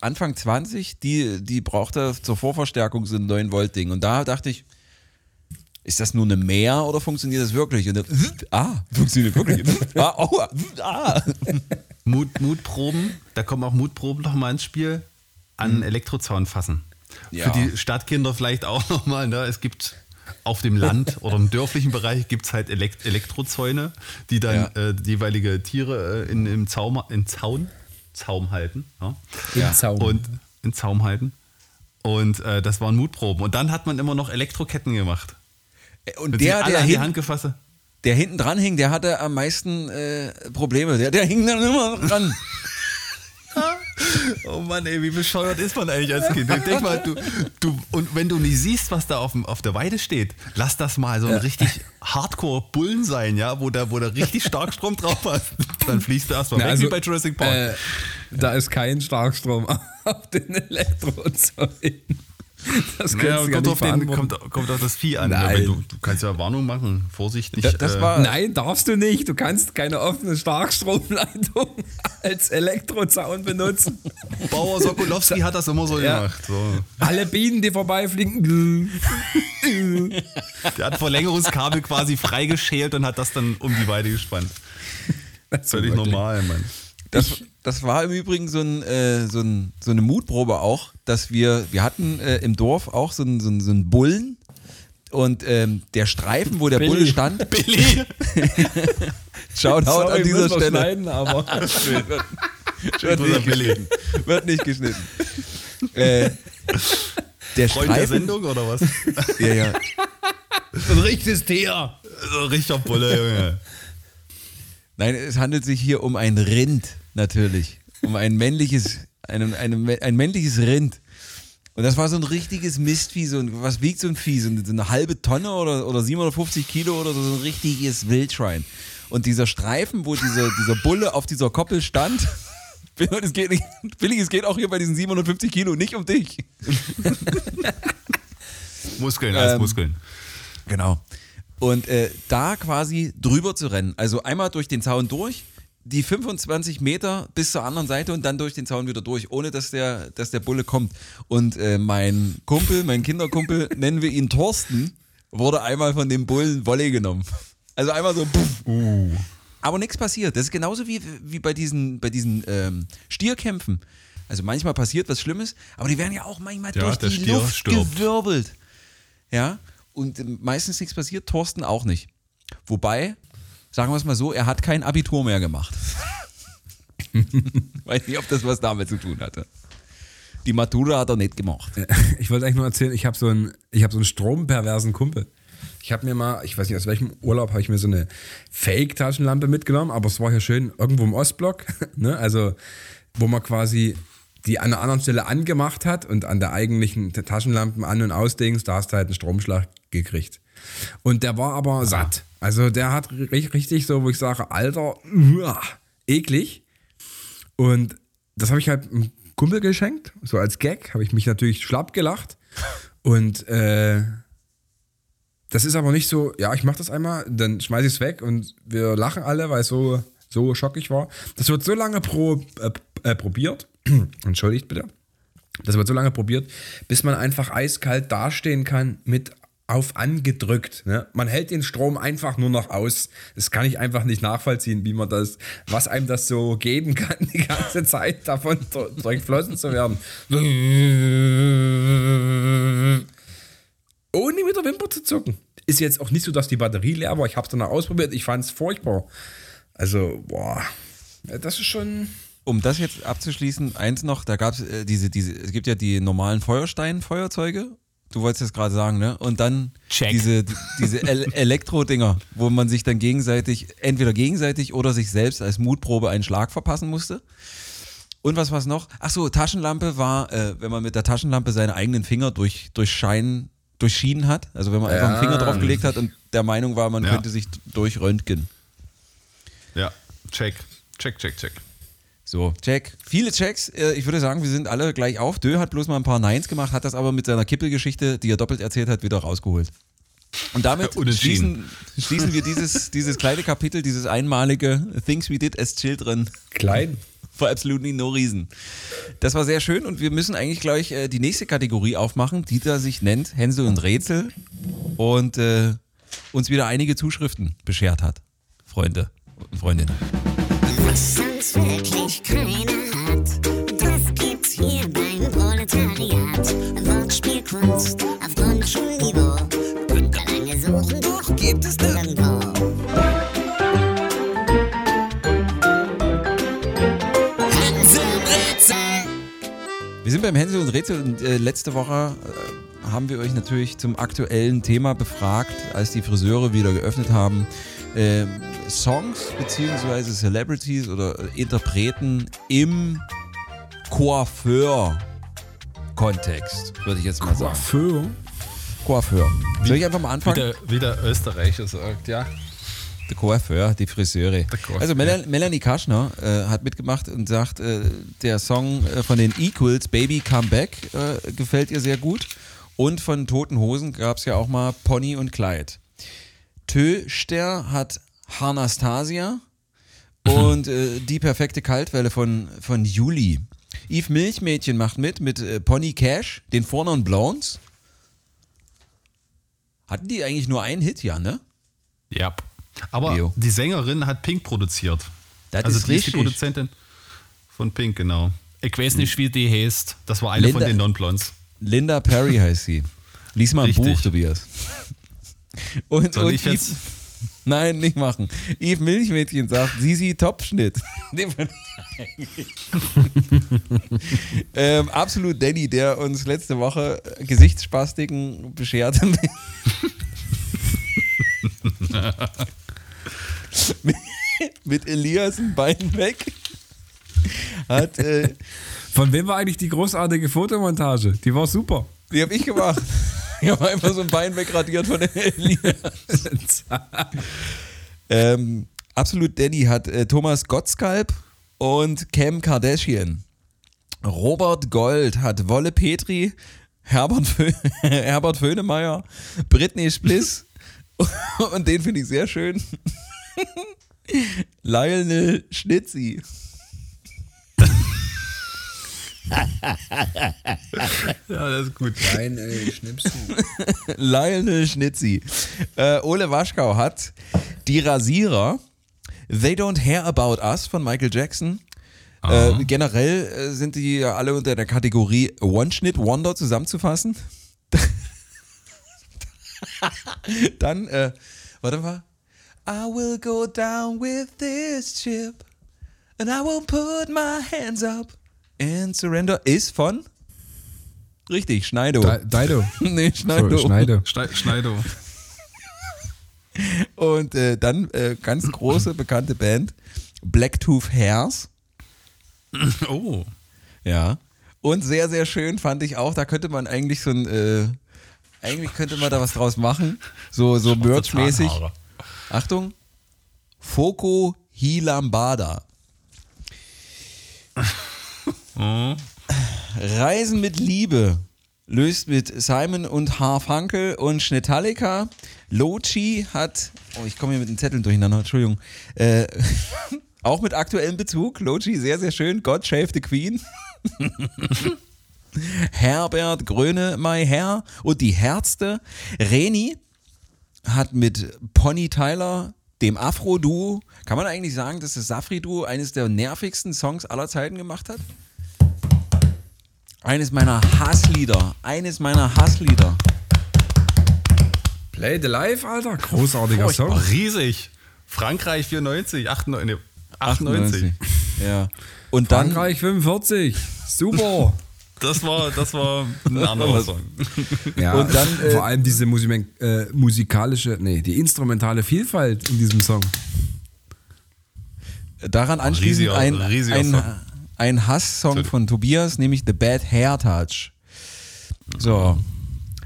Anfang 20, die, die brauchte zur Vorverstärkung so ein 9-Volt-Ding. Und da dachte ich, ist das nur eine Mehr oder funktioniert das wirklich? Und dann, ah, funktioniert wirklich. ah, oh, ah. Mut, Mutproben, da kommen auch Mutproben nochmal ins Spiel. An Elektrozaun fassen. Ja. Für die Stadtkinder vielleicht auch nochmal. Ne? Es gibt auf dem Land oder im dörflichen Bereich gibt es halt Elekt Elektrozäune, die dann Ja. äh, jeweilige Tiere äh, in, im Zaum, in Zaun, Zaum halten. Ja? Im Zaum. Und in Zaum halten. Und äh, das waren Mutproben. Und dann hat man immer noch Elektroketten gemacht. Und Und der, der, hin, Hand gefasst. der hinten dran hing, der hatte am meisten äh, Probleme. Der, der hing dann immer dran. Oh Mann, ey, wie bescheuert ist man eigentlich als Kind? Denk mal, du, du, und wenn du nicht siehst, was da auf, dem, auf der Weide steht, lass das mal so ein richtig Hardcore-Bullen sein, ja, wo da, wo richtig stark Strom drauf hast. Dann fließt du erstmal Na, weg also, wie bei Jurassic Park. Äh, da ist kein Starkstrom auf den Elektrozäunen. Das Naja, kommt, nicht auf den, kommt, kommt auf das Vieh an. Nein. Weil Du, du kannst ja Warnung machen. Vorsicht nicht. Da- das äh, war- Nein, darfst du nicht. Du kannst keine offene Starkstromleitung als Elektrozaun benutzen. Bauer Sokolowski hat das immer so Ja. gemacht. So. Alle Bienen, die vorbeifliegen. Der hat Verlängerungskabel quasi freigeschält und hat das dann um die Weide gespannt. Völlig normal, Mann. Das, das war im Übrigen so, ein, äh, so, ein, so eine Mutprobe auch, dass wir, wir hatten äh, im Dorf auch so einen so so einen Bullen und ähm, der Streifen, wo der Billy. Bulle stand, Billy! Shoutout Sorry, an dieser Stelle. schneiden, aber Wird Guter nicht, Billy. geschnitten. Wird nicht geschnitten. äh, der Freund der Streifen, Sendung oder was? ja, ja, ein richtiges Tier. So Richtiger Bulle, Junge. Nein, es handelt sich hier um ein Rind, natürlich. Um ein männliches, ein, ein, ein männliches Rind. Und das war so ein richtiges Mistvieh. So ein, was wiegt so ein Vieh? So eine, so eine halbe Tonne oder, oder 750 Kilo oder so, so ein richtiges Wildschwein. Und dieser Streifen, wo dieser, dieser Bulle auf dieser Koppel stand, es geht, nicht, Billy, es geht auch hier bei diesen 750 Kilo nicht um dich. Muskeln, alles Ähm, Muskeln. Genau. Und äh, da quasi drüber zu rennen. Also einmal durch den Zaun durch, die 25 Meter bis zur anderen Seite und dann durch den Zaun wieder durch, ohne dass der, dass der Bulle kommt. Und äh, mein Kumpel, mein Kinderkumpel, nennen wir ihn Thorsten, wurde einmal von dem Bullen Volley genommen. Also einmal so. Puff. Aber nichts passiert. Das ist genauso wie, wie bei diesen, bei diesen ähm, Stierkämpfen. Also manchmal passiert was Schlimmes, aber die werden ja auch manchmal Ja, durch die Stier Luft stirbt. gewirbelt. Ja, und ähm, meistens nichts passiert, Thorsten auch nicht. Wobei, sagen wir es mal so, er hat kein Abitur mehr gemacht. Weiß nicht, ob das was damit zu tun hatte. Die Matura hat er nicht gemacht. Ich wollte eigentlich nur erzählen, ich habe so einen, ich habe so einen stromperversen Kumpel. Ich habe mir mal, ich weiß nicht aus welchem Urlaub, habe ich mir so eine Fake-Taschenlampe mitgenommen, aber es war hier schön irgendwo im Ostblock, ne? also wo man quasi die an einer anderen Stelle angemacht hat und an der eigentlichen Taschenlampen an- und ausdings, da hast du halt einen Stromschlag gekriegt. Und der war aber satt. Also der hat ri- richtig so, wo ich sage, Alter, uah, eklig. Und das habe ich halt einem Kumpel geschenkt, so als Gag, habe ich mich natürlich schlapp gelacht. Und äh, das ist aber nicht so, ja, ich mache das einmal, dann schmeiße ich es weg und wir lachen alle, weil es so, so schockig war. Das wird so lange pro, äh, äh, probiert, entschuldigt bitte, das wird so lange probiert, bis man einfach eiskalt dastehen kann mit auf angedrückt. Ne? Man hält den Strom einfach nur noch aus. Das kann ich einfach nicht nachvollziehen, wie man das, was einem das so geben kann, die ganze Zeit davon durchflossen zu werden. Ohne mit der Wimper zu zucken. Ist jetzt auch nicht so, dass die Batterie leer war. Ich habe es dann auch ausprobiert. Ich fand es furchtbar. Also, boah, das ist schon. Um das jetzt abzuschließen, eins noch, da gab es äh, diese, diese, es gibt ja die normalen Feuerstein-Feuerzeuge. Du wolltest es gerade sagen, ne? Und dann Check. diese, diese El Elektro-Dinger, wo man sich dann gegenseitig, entweder gegenseitig oder sich selbst als Mutprobe einen Schlag verpassen musste. Und was war es noch? Ach so, Taschenlampe war, äh, wenn man mit der Taschenlampe seine eigenen Finger durch, durch Schein, durchschienen hat. Also wenn man einfach einen Finger draufgelegt hat und der Meinung war, man Ja. könnte sich durchröntgen. Ja, check. Check, check, check. So, Check. Viele Checks. Äh, Ich würde sagen, wir sind alle gleich auf. Dö hat bloß mal ein paar Neins gemacht, hat das aber mit seiner Kippelgeschichte, die er doppelt erzählt hat, wieder rausgeholt. Und damit schließen, schließen wir dieses, dieses kleine Kapitel, dieses einmalige Things We Did as Children Klein. for absolutely no reason. Das war sehr schön und wir müssen eigentlich gleich äh, die nächste Kategorie aufmachen, die da sich nennt Hänsel und Rätsel und äh, uns wieder einige Zuschriften beschert hat. Freunde und Freundinnen. Was sonst wirklich keiner hat, das gibt's hier beim Proletariat. Wortspielkunst auf Grundschulniveau. Könnt ihr lange suchen, gibt es nirgendwo. Hänsel, Rätsel. Wir sind beim Hänsel und Rätsel und äh, letzte Woche äh, haben wir euch natürlich zum aktuellen Thema befragt, als die Friseure wieder geöffnet haben. Ähm, Songs beziehungsweise Celebrities oder Interpreten im Coiffeur-Kontext, würde ich jetzt mal sagen. Coiffeur. Coiffeur. Soll ich einfach mal Wie anfangen? der, wie der Österreicher sagt, ja. Der Coiffeur, die Friseure. Also Mel Melanie Kaschner äh, hat mitgemacht und sagt, äh, der Song äh, von den Equals, Baby Come Back, äh, gefällt ihr sehr gut. Und von Toten Hosen gab es ja auch mal Pony und Clyde. Töster hat Harnastasia und äh, die perfekte Kaltwelle von, von Juli. Yves Milchmädchen macht mit mit äh, Pony Cash, den Vornamen Blowns. Hatten die eigentlich nur einen Hit, ja, ne? Ja. Aber Jo. die Sängerin hat Pink produziert. Das also ist die richtig. Produzentin von Pink, genau. Ich weiß nicht, wie die heißt. Das war eine Linda- von den Non-Blondes. Linda Perry heißt sie. Lies mal ein Richtig. Buch, Tobias. Und, Soll und ich jetzt- Yves- Nein, nicht machen. Yves Milchmädchen sagt, Sisi Topschnitt. Ähm, absolut Danny, der uns letzte Woche Gesichtsspastiken bescherte. mit, mit Elias ein Bein weg. Hat, äh, Von wem war eigentlich die großartige Fotomontage? Die war super. die habe ich gemacht. Ich habe einfach so ein Bein wegradiert von Elias. Ähm, absolut Danny hat äh, Thomas Gottschalk und Cam Kardashian. Robert Gold hat Wolle Petri, Herbert, Fö Herbert Föhnemeyer, Britney Spliss und den finde ich sehr schön. Lionel Schnitzi. Ja, das ist gut. Nein, ey, Schnipsen. Lionel Schnitzi. Äh, Ole Waschkau hat die Rasierer They Don't Care About Us von Michael Jackson. Äh, generell äh, sind die ja alle unter der Kategorie One-Schnitt Wonder zusammenzufassen. Dann, äh, warte mal. I will go down with this chip and I will put my hands up and surrender ist von richtig, Schneido. Di- Dido. nee, Schneido. So, Schneido. Schneid- Schneido. Und äh, dann äh, ganz große bekannte Band, Blacktooth Hairs. Oh. Ja. Und sehr, sehr schön fand ich auch, da könnte man eigentlich so ein, äh, eigentlich könnte man da was draus machen. So, so merchmäßig. Achtung. Foco Hilambada. Oh. Reisen mit Liebe löst mit Simon und Harfunkel und Schnetalika. Lochi hat, oh, ich komme hier mit den Zetteln durcheinander, Entschuldigung. Äh, auch mit aktuellem Bezug. Lochi, sehr, sehr schön. God Save the Queen. Herbert Gröne, My Hair und die Herzte. Reni hat mit Pony Tyler, dem Afro-Duo, kann man eigentlich sagen, dass das Safri-Duo eines der nervigsten Songs aller Zeiten gemacht hat? Eines meiner Hasslieder. Eines meiner Hasslieder. Play the Life, Alter. Großartiger Oh, Song. riesig. Frankreich 94, 98, nee, 98. Ja. Und dann. Frankreich 45. Super. Das war, das war ein anderer Song. Ja, Und dann, äh, vor allem diese Musik, äh, musikalische, nee, die instrumentale Vielfalt in diesem Song. Daran anschließend riesiger- ein, riesiger ein, Song. Ein Hasssong von Tobias, nämlich The Bad Hair Touch. So.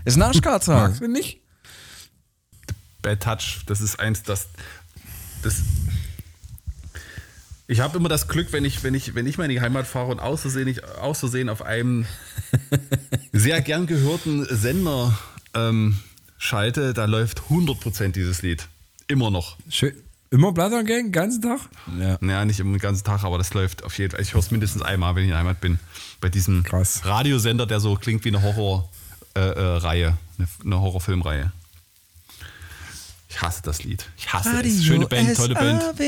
Ist Naschkatzer. Magst du nicht? Bad Touch, das ist eins, das. das ich habe immer das Glück, wenn ich, wenn, ich, wenn ich mal in die Heimat fahre und auszusehen, ich, auszusehen auf einem sehr gern gehörten Sender ähm, schalte, da läuft 100% dieses Lied. Immer noch. Schön. Immer Blattern Gang, ganzen Tag? Ja. Naja, nicht im ganzen Tag, aber das läuft auf jeden Fall. Ich höre es mindestens einmal, wenn ich in der Heimat bin. Bei diesem Krass. Radiosender, der so klingt wie eine Horrorreihe, äh, äh, eine, eine Horrorfilmreihe. Ich hasse das Lied. Ich hasse es. Schöne Band, tolle Band.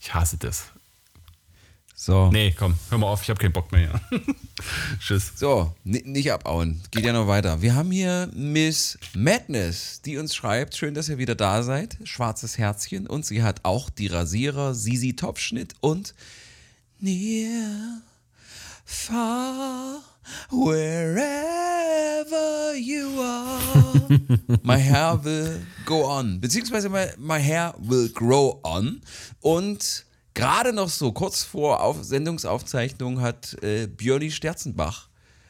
Ich hasse das. So. Nee, komm, hör mal auf, ich habe keinen Bock mehr. Tschüss. So, ni- nicht abhauen. Geht ja noch weiter. Wir haben hier Miss Madness, die uns schreibt, schön, dass ihr wieder da seid. Schwarzes Herzchen. Und sie hat auch die Rasierer, Sisi Topfschnitt und Near, far, wherever you are, my hair will go on. Beziehungsweise my, my hair will grow on. Und gerade noch so kurz vor Auf Sendungsaufzeichnung hat äh, Björni Sterzenbach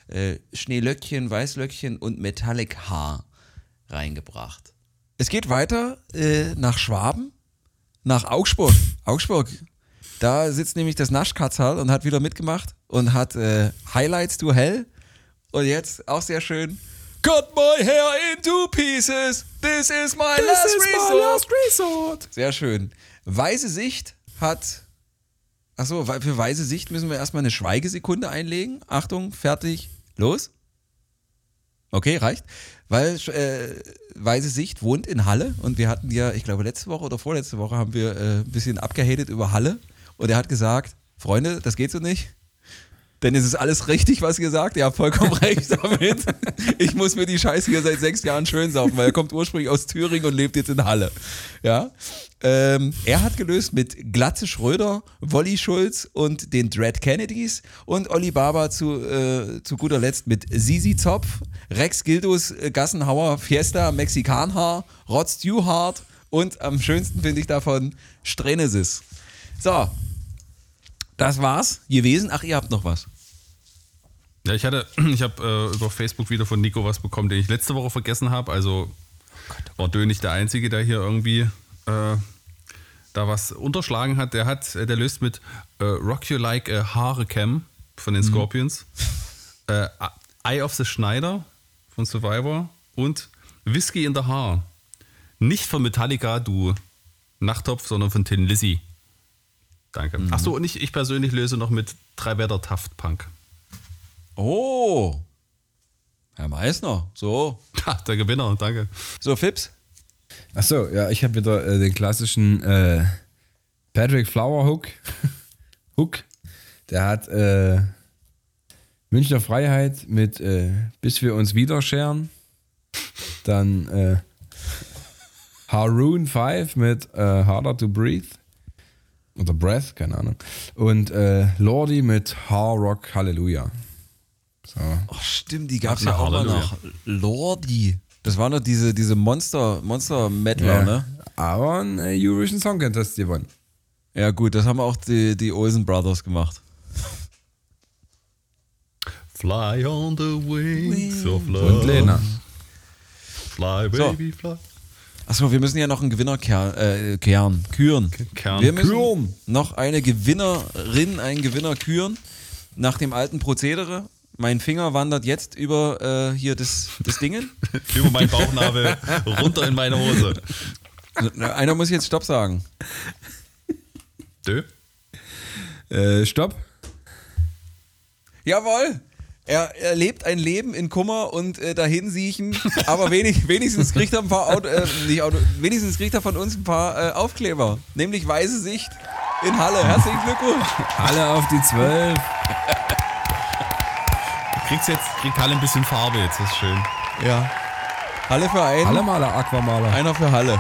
äh, Schneelöckchen, Weißlöckchen und Metallic Haar reingebracht. Es geht weiter äh, nach Schwaben, nach Augsburg. Augsburg. Da sitzt nämlich das Naschkatzerl und hat wieder mitgemacht und hat äh, Highlights to Hell Und jetzt auch sehr schön. Cut my hair into pieces. This is my, last, resort. resort. Sehr schön. Weise Sicht hat. Achso, für weise Sicht müssen wir erstmal eine Schweigesekunde einlegen. Achtung, fertig, los. Okay, reicht. Weil äh, Weise Sicht wohnt in Halle und wir hatten ja, ich glaube, letzte Woche oder vorletzte Woche haben wir äh, ein bisschen abgehatet über Halle und er hat gesagt, Freunde, das geht so nicht. Denn es ist alles richtig, was ihr sagt. Ihr habt vollkommen recht damit. Ich muss mir die Scheiße hier seit sechs Jahren schön saufen, weil er kommt ursprünglich aus Thüringen und lebt jetzt in Halle. Ja. Ähm, er hat gelöst mit Glatze Schröder, Wolli Schulz und den Dread Kennedys und Olli Baba zu, äh, zu guter Letzt mit Sisi Zopf, Rex Gildos äh, Gassenhauer Fiesta Mexikanhaar, Rod Stewart und am schönsten finde ich davon Strenesis. So, das war's gewesen. Ach, ihr habt noch was. Ja, ich hatte, ich habe äh, über Facebook wieder von Nico was bekommen, den ich letzte Woche vergessen habe. Also war Dö nicht der Einzige, der hier irgendwie äh, da was unterschlagen hat. Der hat, der löst mit äh, Rock You Like a Haare Cam von den Scorpions, äh, Eye of the Schneider von Survivor und Whiskey in the Haar. Nicht von Metallica, du Nachttopf, sondern von Tin Lizzy. Danke. Achso, und ich, ich persönlich löse noch mit Drei Wetter Taft Punk. Oh. Herr Meißner. So. Der Gewinner, danke. So, Fips. Achso, ja, ich habe wieder äh, den klassischen äh, Patrick Flower Hook. Hook. Der hat äh, Münchner Freiheit mit äh, Bis wir uns wieder scheren. Dann äh, Haroon 5 mit äh, Harder to Breathe. Oder Breath, keine Ahnung. Und äh, Lordi mit Hard Rock Hallelujah. So. Oh, stimmt, die gab es ja auch mal Halleluja. noch. Lordi. Das waren doch diese, diese Monster, Monster-Metaler, Ja. ne? Aber ein äh, Eurovision Song Contest gewonnen. Ja, gut, das haben auch die, die Olsen Brothers gemacht. Fly on the wings of love. Und Lena. Fly, So. baby, fly. Achso, wir müssen ja noch einen Gewinner kern, äh, kern, küren. Kern. Wir müssen Küren. noch eine Gewinnerin, einen Gewinner küren. Nach dem alten Prozedere. Mein Finger wandert jetzt über äh, hier das, das Dingen. Über meinen Bauchnabel runter in meine Hose. Einer muss jetzt Stopp sagen. Dö? Äh, stopp. Jawohl. Er, er lebt ein Leben in Kummer und äh, dahin siechen, aber wenig, wenigstens kriegt er ein paar Auto, äh, nicht Auto, wenigstens kriegt er von uns ein paar äh, Aufkleber, nämlich weiße Sicht in Halle. Herzlichen Glückwunsch. Alle auf die 12. Kriegst jetzt, kriegt Halle ein bisschen Farbe jetzt, das ist schön. Ja. Halle für einen, Alle Maler, Aquamaler. einer für Halle.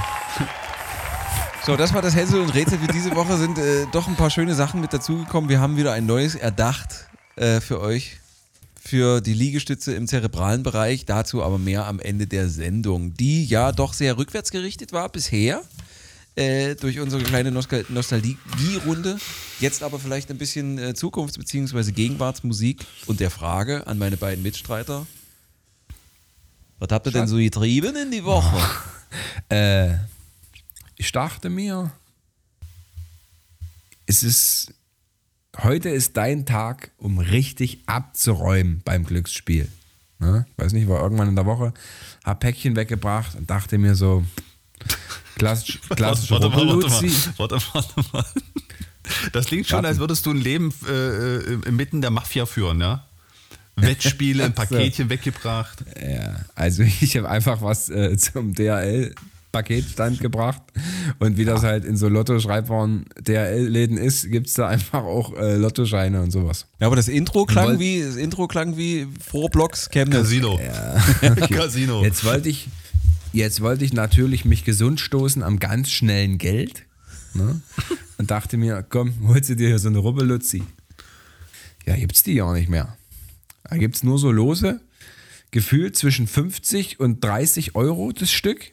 So, das war das Hänsel und Rätsel für diese Woche. Sind äh, doch ein paar schöne Sachen mit dazugekommen. Wir haben wieder ein neues erdacht äh, für euch. Für die Liegestütze im zerebralen Bereich. Dazu aber mehr am Ende der Sendung, die ja doch sehr rückwärtsgerichtet war bisher. Äh, durch unsere kleine Nostal Nostalgie-Runde. Jetzt aber vielleicht ein bisschen äh, Zukunfts- bzw. Gegenwartsmusik und der Frage an meine beiden Mitstreiter. Was habt ihr denn so getrieben in die Woche? Äh, ich dachte mir, es ist, heute ist dein Tag, um richtig abzuräumen beim Glücksspiel. Ne? Weiß nicht, war irgendwann in der Woche, hab Päckchen weggebracht und dachte mir so, klassisch, klassische warte, mal, warte, Rubbelluzi. mal, warte, warte mal. Das klingt schon, Warte. als würdest du ein Leben äh, äh, inmitten der Mafia führen, ja? Wettspiele, ein Paketchen weggebracht. Ja, also ich habe einfach was äh, zum DHL-Paketstand gebracht und wie das halt in so Lotto-Schreibwaren DHL-Läden ist, gibt es da einfach auch äh, Lottoscheine und sowas. Ja, aber das Intro klang wie das Intro klang wie Vorblocks Chemnitz. Casino. Casino. Jetzt wollte ich, jetzt wollte ich natürlich mich gesund stoßen am ganz schnellen Geld ne? und dachte mir, komm, holst du dir hier so eine Rubbeluzzi. Ja, gibt's die ja nicht mehr. Da gibt's nur so Lose, gefühlt zwischen 50 und 30 Euro das Stück.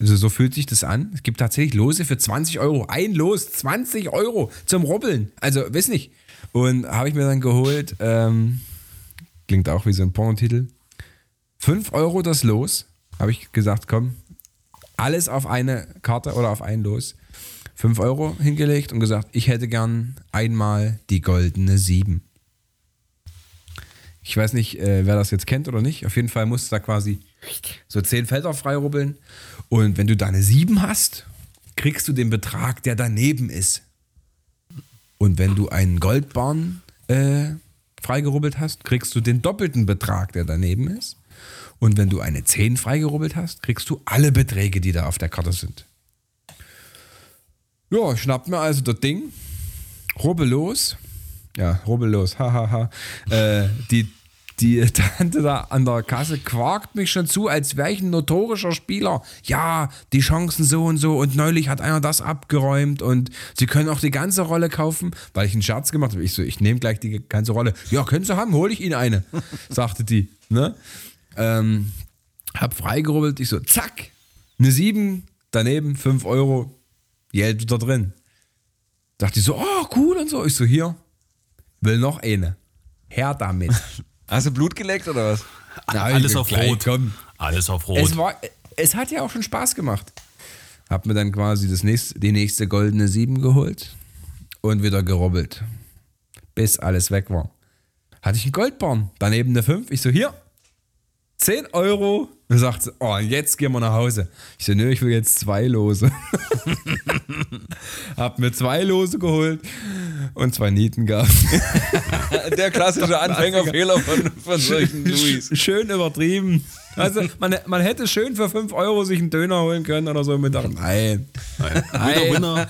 Also so fühlt sich das an. Es gibt tatsächlich Lose für 20 Euro. Ein Los, 20 Euro zum Rubbeln. Also, weiß nicht. Und habe ich mir dann geholt, ähm, klingt auch wie so ein Pornotitel, 5 Euro das Los. Habe ich gesagt, komm, alles auf eine Karte oder auf ein Los. 5 Euro hingelegt und gesagt, ich hätte gern einmal die goldene 7. Ich weiß nicht, äh, wer das jetzt kennt oder nicht. Auf jeden Fall musst du da quasi so zehn Felder freirubbeln. Und wenn du da eine 7 hast, kriegst du den Betrag, der daneben ist. Und wenn du einen Goldbarn äh, freigerubbelt hast, kriegst du den doppelten Betrag, der daneben ist. Und wenn du eine 10 freigerubbelt hast, kriegst du alle Beträge, die da auf der Karte sind. Ja, ich schnapp mir also das Ding, rubbel los. Ja, rubbel los, hahaha. äh, die, die Tante da an der Kasse quakt mich schon zu, als wäre ich ein notorischer Spieler. Ja, die Chancen so und so und neulich hat einer das abgeräumt und sie können auch die ganze Rolle kaufen, weil ich einen Scherz gemacht habe. Ich so, ich nehme gleich die ganze Rolle. Ja, können Sie haben, hole ich Ihnen eine, sagte die. Ne? Ähm, hab freigerubbelt, ich so, zack, eine 7, daneben 5 Euro, Geld wieder drin. Dachte ich so, oh, cool und so. Ich so, hier, will noch eine. Her damit. Hast du Blut geleckt oder was? Na, Alles auf gleich, Rot. komm. Alles auf Rot. Es, war, es hat ja auch schon Spaß gemacht. Hab mir dann quasi das nächste, die nächste goldene 7 geholt und wieder gerubbelt. Bis alles weg war. Hatte ich einen Goldbarn, daneben eine 5. Ich so, hier, 10 Euro. Und sagt sie, oh, jetzt gehen wir nach Hause. Ich so, nö, ich will jetzt zwei Lose. Hab mir zwei Lose geholt und zwei Nieten gehabt. Der klassische Anfängerfehler von, von solchen Louis. Sch- Schön übertrieben. Also, man, man hätte schön für 5 Euro sich einen Döner holen können oder so. Und Mittag. Nein. Winner, Winner,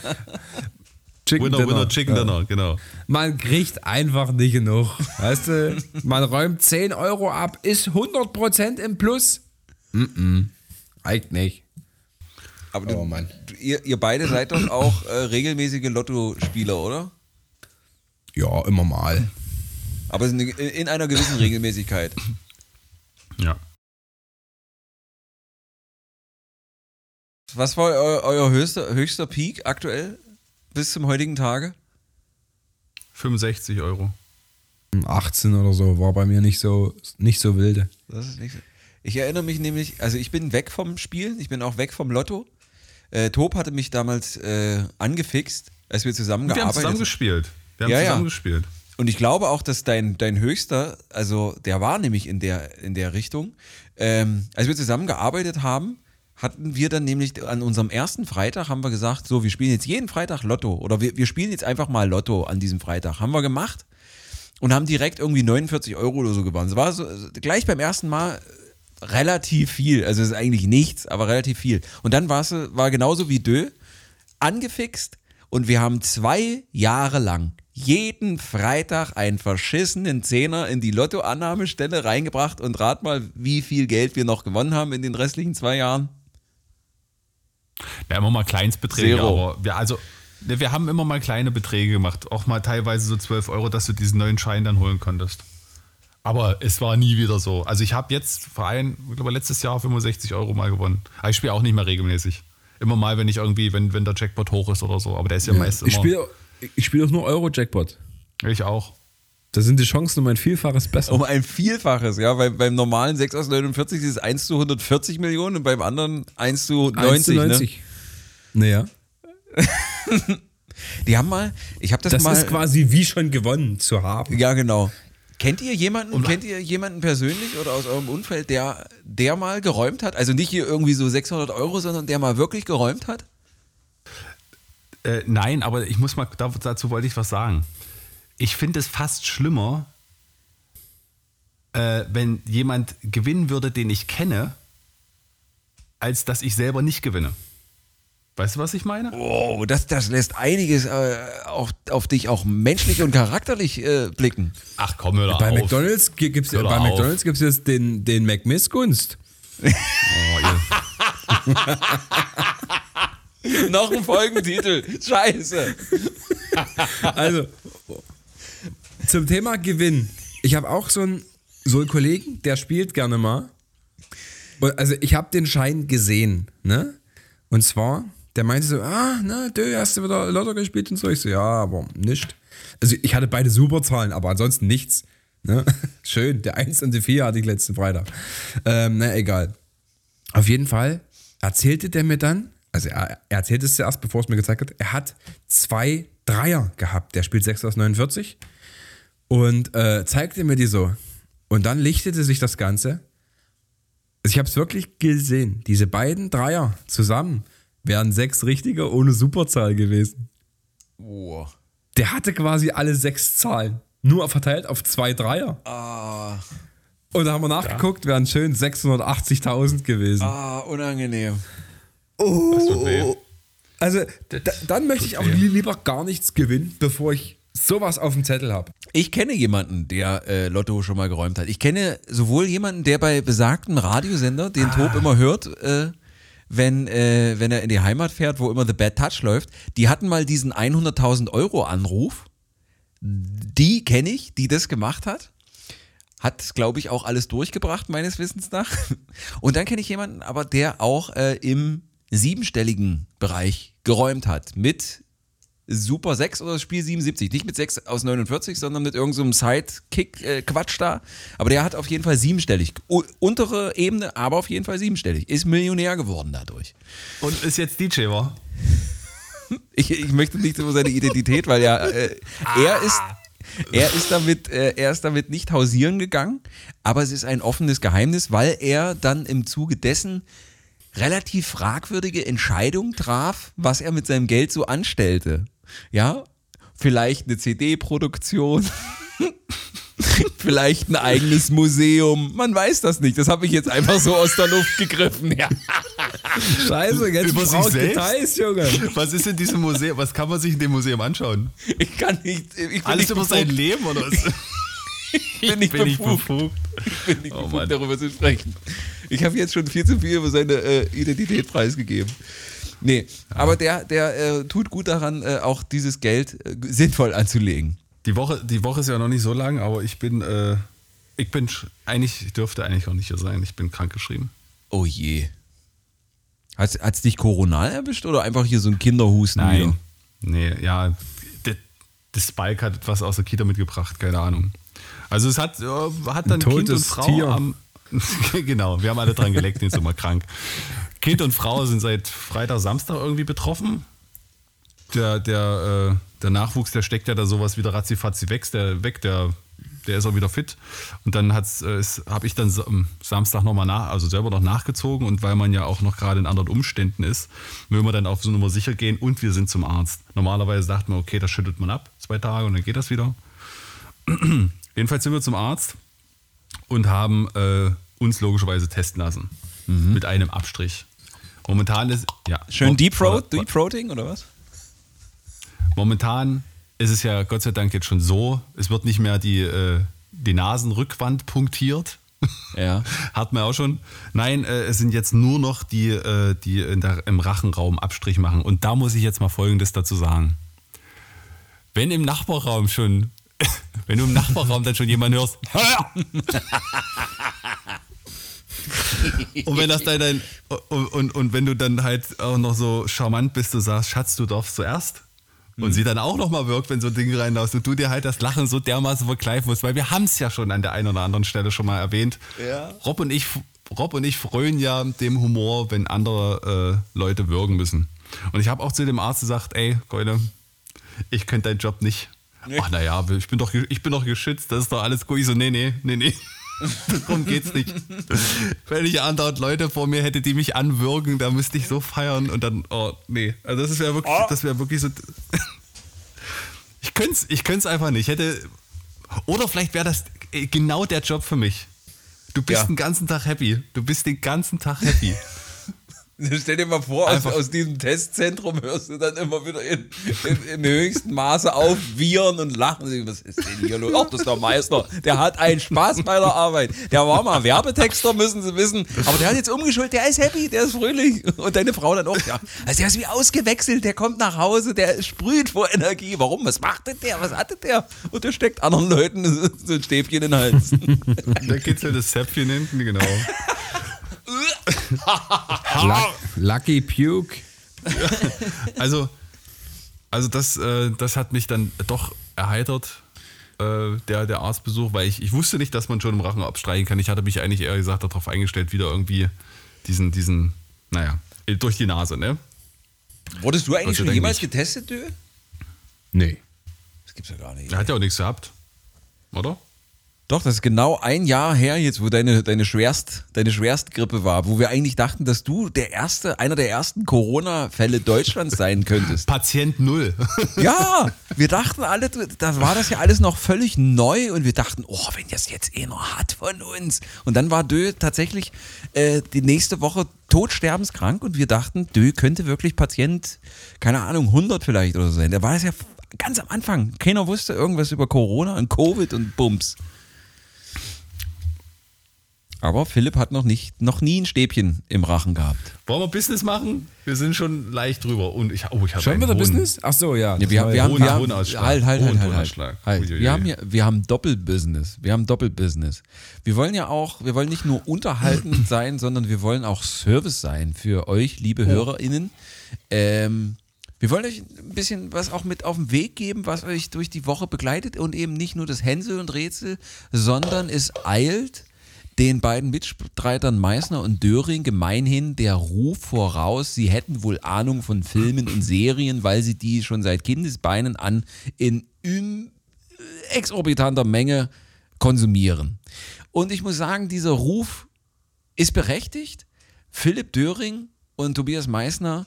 Chicken Winner, Dinner. Winner, Chicken Ja. Dinner, genau. Man kriegt einfach nicht genug. Weißt du, man räumt 10 Euro ab, ist 100% im Plus. Mm -mm. Reicht nicht. Aber du, Oh Mann. ihr, ihr beide seid doch auch äh, regelmäßige Lottospieler, oder? Ja, immer mal. Aber in, in einer gewissen Regelmäßigkeit. Ja. Was war eu, euer höchster, höchster Peak aktuell bis zum heutigen Tage? 65 Euro. 18 oder so war bei mir nicht so, nicht so wilde. Das ist nicht so. Ich erinnere mich nämlich, also ich bin weg vom Spielen, ich bin auch weg vom Lotto. Äh, Tob hatte mich damals äh, angefixt, als wir Wir zusammengearbeitet haben zusammen gespielt. Wir haben Ja, ja. zusammen gespielt. Und ich glaube auch, dass dein, dein höchster, also der war nämlich in der, in der Richtung. Ähm, als wir zusammengearbeitet haben, hatten wir dann nämlich an unserem ersten Freitag haben wir gesagt, so, wir spielen jetzt jeden Freitag Lotto oder wir, wir spielen jetzt einfach mal Lotto an diesem Freitag. Haben wir gemacht und haben direkt irgendwie 49 Euro oder so gewonnen. Es war so, gleich beim ersten Mal relativ viel. Also es ist eigentlich nichts, aber relativ viel. Und dann war es war genauso wie Dö, angefixt und wir haben zwei Jahre lang jeden Freitag einen verschissenen Zehner in die Lottoannahmestelle reingebracht und rat mal, wie viel Geld wir noch gewonnen haben in den restlichen zwei Jahren. Wir haben immer mal Kleinstbeträge, Zero. aber wir, also, ne, wir haben immer mal kleine Beträge gemacht. Auch mal teilweise so 12 Euro, dass du diesen neuen Schein dann holen konntest. Aber es war nie wieder so. Also ich habe jetzt Verein, ich glaube letztes Jahr 65 Euro mal gewonnen. Aber ich spiele auch nicht mehr regelmäßig. Immer mal, wenn ich irgendwie, wenn, wenn der Jackpot hoch ist oder so. Aber der ist ja, meist immer. Ich spiele ich spiel auch nur Euro-Jackpot. ich auch. Da sind die Chancen um ein Vielfaches besser. Um ein Vielfaches, ja, weil beim normalen 6 aus 49 ist es 1 zu 140 Millionen und beim anderen 1 zu 90. 1 zu 90. Naja, Ne? Die haben mal, ich habe das, das mal. ist quasi wie schon gewonnen zu haben. Ja, genau. Kennt ihr jemanden, kennt ihr jemanden persönlich oder aus eurem Umfeld, der, der mal geräumt hat? Also nicht hier irgendwie so 600 Euro, sondern der mal wirklich geräumt hat? Äh, nein, aber ich muss mal, da- dazu wollte ich was sagen. Ich finde es fast schlimmer, äh, wenn jemand gewinnen würde, den ich kenne, als dass ich selber nicht gewinne. Weißt du, was ich meine? Oh, das, das lässt einiges äh, auf, auf dich auch menschlich und charakterlich äh, blicken. Ach komm, hör Bei auf. McDonalds gi- gibt's, Hör bei auf. McDonald's gibt es jetzt den, den McMissgunst. Oh, Noch ein Folgentitel. Scheiße. Also, zum Thema Gewinn. Ich habe auch so einen, so einen Kollegen, der spielt gerne mal. Also, ich habe den Schein gesehen, ne? Und zwar, der meinte so, ah, na, du hast du wieder Lotto gespielt und so. Ich so, ja, aber nicht. Also, ich hatte beide super Zahlen, aber ansonsten nichts. Ne? Schön, der 1 und die 4 hatte ich letzten Freitag. Ähm, na, egal. Auf jeden Fall erzählte der mir dann, also er, er erzählte es zuerst, bevor es mir gezeigt hat, er hat zwei Dreier gehabt. Der spielt 6 aus 49 und äh, zeigte mir die so. Und dann lichtete sich das Ganze. Also ich habe es wirklich gesehen. Diese beiden Dreier zusammen wären sechs richtige ohne Superzahl gewesen. Boah. Der hatte quasi alle sechs Zahlen. Nur verteilt auf zwei Dreier. Ah, Und da haben wir nachgeguckt, wären schön 680.000 gewesen. ah, unangenehm. weh. Also da, dann möchte ich auch lieber gar nichts gewinnen, bevor ich sowas auf dem Zettel habe. Ich kenne jemanden, der äh, Lotto schon mal geräumt hat. Ich kenne sowohl jemanden, der bei besagtem Radiosender den Top immer hört, äh, wenn, äh, wenn er in die Heimat fährt, wo immer The Bad Touch läuft. Die hatten mal diesen 100.000 Euro Anruf. Die kenne ich, die das gemacht hat. Hat, glaube ich, auch alles durchgebracht, meines Wissens nach. Und dann kenne ich jemanden, aber der auch äh, im siebenstelligen Bereich geräumt hat. Mit Super 6 oder das Spiel 77. Nicht mit 6 aus 49, sondern mit irgendeinem so Sidekick-Quatsch da. Aber der hat auf jeden Fall siebenstellig. U untere Ebene, aber auf jeden Fall siebenstellig. Ist Millionär geworden dadurch. Und ist jetzt DJ, war? Ich, ich möchte nicht über seine Identität, weil ja, äh, er ist. Er ist, damit, äh, er ist damit nicht hausieren gegangen, aber es ist ein offenes Geheimnis, weil er dann im Zuge dessen relativ fragwürdige Entscheidungen traf, was er mit seinem Geld so anstellte. Ja, vielleicht eine CD-Produktion, vielleicht ein eigenes Museum. Man weiß das nicht. Das habe ich jetzt einfach so aus der Luft gegriffen. Ja. Scheiße, jetzt Über sich selbst? Details, Junge. Was ist in diesem Museum? Was kann man sich in dem Museum anschauen? Ich kann nicht. Ich bin Alles nicht über sein befugt. Leben oder was? Ich bin nicht Bin ich befugt. befugt. Ich bin nicht Oh befugt, Mann. darüber zu sprechen. Ich habe jetzt schon viel zu viel über seine äh, Identität preisgegeben. Nee, aber der, der äh, tut gut daran, äh, auch dieses Geld äh, sinnvoll anzulegen. Die Woche, die Woche ist ja noch nicht so lang, aber ich bin, äh, ich bin eigentlich, ich dürfte eigentlich auch nicht hier sein. Ich bin krankgeschrieben. Oh je. Hat es dich koronal erwischt oder einfach hier so ein Kinderhusten? Nein. Nee, ja, der, der Spike hat etwas aus der Kita mitgebracht, keine Ahnung. Also es hat, äh, hat dann Ein Kind und totes Frau Tier. am. genau, wir haben alle dran geleckt, jetzt sind wir krank. Kind und Frau sind seit Freitag, Samstag irgendwie betroffen. Der, der, äh, der Nachwuchs, der steckt ja da sowas wieder ratzifatzi weg, der, weg der, der ist auch wieder fit. Und dann äh, habe ich dann sa- am Samstag nochmal nach, also selber noch nachgezogen und weil man ja auch noch gerade in anderen Umständen ist, will man dann auf so Nummer sicher gehen und wir sind zum Arzt. Normalerweise sagt man, okay, das schüttelt man ab, zwei Tage und dann geht das wieder. Jedenfalls sind wir zum Arzt und haben äh, uns logischerweise testen lassen. Mit einem Abstrich. Momentan ist, ja. Schön Deep Warte, Deep Throating oder was? Momentan ist es ja Gott sei Dank jetzt schon so, es wird nicht mehr die, äh, die Nasenrückwand punktiert. Ja. Hat man auch schon. Nein, äh, es sind jetzt nur noch die, äh, die der, im Rachenraum Abstrich machen. Und da muss ich jetzt mal Folgendes dazu sagen. Wenn im Nachbarraum schon, wenn du im Nachbarraum dann schon jemanden hörst, hör! und wenn das dann, dein, und, und, und wenn du dann halt auch noch so charmant bist, du sagst, Schatz, du darfst zuerst. Und sie dann auch nochmal wirkt, wenn so ein Ding reinlaust und du dir halt das Lachen so dermaßen verkleifen musst, weil wir haben es ja schon an der einen oder anderen Stelle schon mal erwähnt. Ja. Rob und ich, Rob und ich freuen ja dem Humor, wenn andere äh, Leute würgen müssen. Und ich habe auch zu dem Arzt gesagt, ey, Keule, ich könnte deinen Job nicht. Ach naja, ich bin, doch, ich bin doch geschützt, das ist doch alles gut. Ich so, nee, nee, nee, nee. Darum geht's nicht. Wenn ich andauernd Leute vor mir hätte, die mich anwürgen, da müsste ich so feiern und dann, oh, nee. Also das wäre wirklich, das wäre wirklich so. Ich könnte es ich könnte einfach nicht. Ich hätte. Oder vielleicht wäre das genau der Job für mich. Du bist Ja. den ganzen Tag happy. Du bist den ganzen Tag happy. Stell dir mal vor, aus, aus diesem Testzentrum hörst du dann immer wieder in, in, in höchstem Maße auf, und lachen. Was ist denn hier los? Ach, das ist der Meister. Der hat einen Spaß bei der Arbeit. Der war mal Werbetexter, müssen sie wissen. Aber der hat jetzt umgeschult, der ist happy, der ist fröhlich. Und deine Frau dann auch, ja. Also der ist wie ausgewechselt, der kommt nach Hause, der sprüht vor Energie. Warum? Was macht denn der? Was hatte der? Und der steckt anderen Leuten so ein Stäbchen in den Hals. da kitzelt das Zäpfchen hinten, genau. Luck, Lucky Puke. Also, also das, äh, das hat mich dann doch erheitert, äh, der, der Arztbesuch, weil ich, ich wusste nicht, dass man schon im Rachen abstreichen kann. Ich hatte mich eigentlich eher gesagt darauf eingestellt, wieder irgendwie diesen, diesen, naja, durch die Nase, ne? Wurdest du eigentlich schon jemals getestet, Dö? Nee. Das gibt's ja gar nicht. Er hat ja auch nichts gehabt. Oder? Doch, das ist genau ein Jahr her jetzt, wo deine, deine, Schwerst, deine Schwerstgrippe war, wo wir eigentlich dachten, dass du der erste, einer der ersten Corona-Fälle Deutschlands sein könntest. Patient Null. Ja, wir dachten alle, da war das ja alles noch völlig neu und wir dachten, oh, wenn das jetzt einer hat von uns. Und dann war Dö tatsächlich äh, die nächste Woche todsterbenskrank und wir dachten, Dö könnte wirklich Patient, keine Ahnung, 100 vielleicht oder so sein. Da war das ja ganz am Anfang. Keiner wusste irgendwas über Corona und Covid und Bums. Aber Philipp hat noch nicht, noch nie ein Stäbchen im Rachen gehabt. Wollen wir Business machen? Wir sind schon leicht drüber. Und ich, oh, ich habe Schon wieder Business? Ach so, ja. Ja, wir, haben- wir haben, wir haben, halt, halt, Hohen halt, halt, halt. Ausschlag. halt. Uiuiui. Wir haben hier, wir haben Doppelbusiness. Wir haben Doppelbusiness. Wir wollen ja auch, wir wollen nicht nur unterhaltend sein, sondern wir wollen auch Service sein für euch, liebe HörerInnen. Ähm, wir wollen euch ein bisschen was auch mit auf den Weg geben, was euch durch die Woche begleitet und eben nicht nur das Hänsel und Rätsel, sondern es eilt den beiden Mitstreitern Meißner und Döring gemeinhin der Ruf voraus, sie hätten wohl Ahnung von Filmen und Serien, weil sie die schon seit Kindesbeinen an in im- exorbitanter Menge konsumieren. Und ich muss sagen, dieser Ruf ist berechtigt. Philipp Döring und Tobias Meissner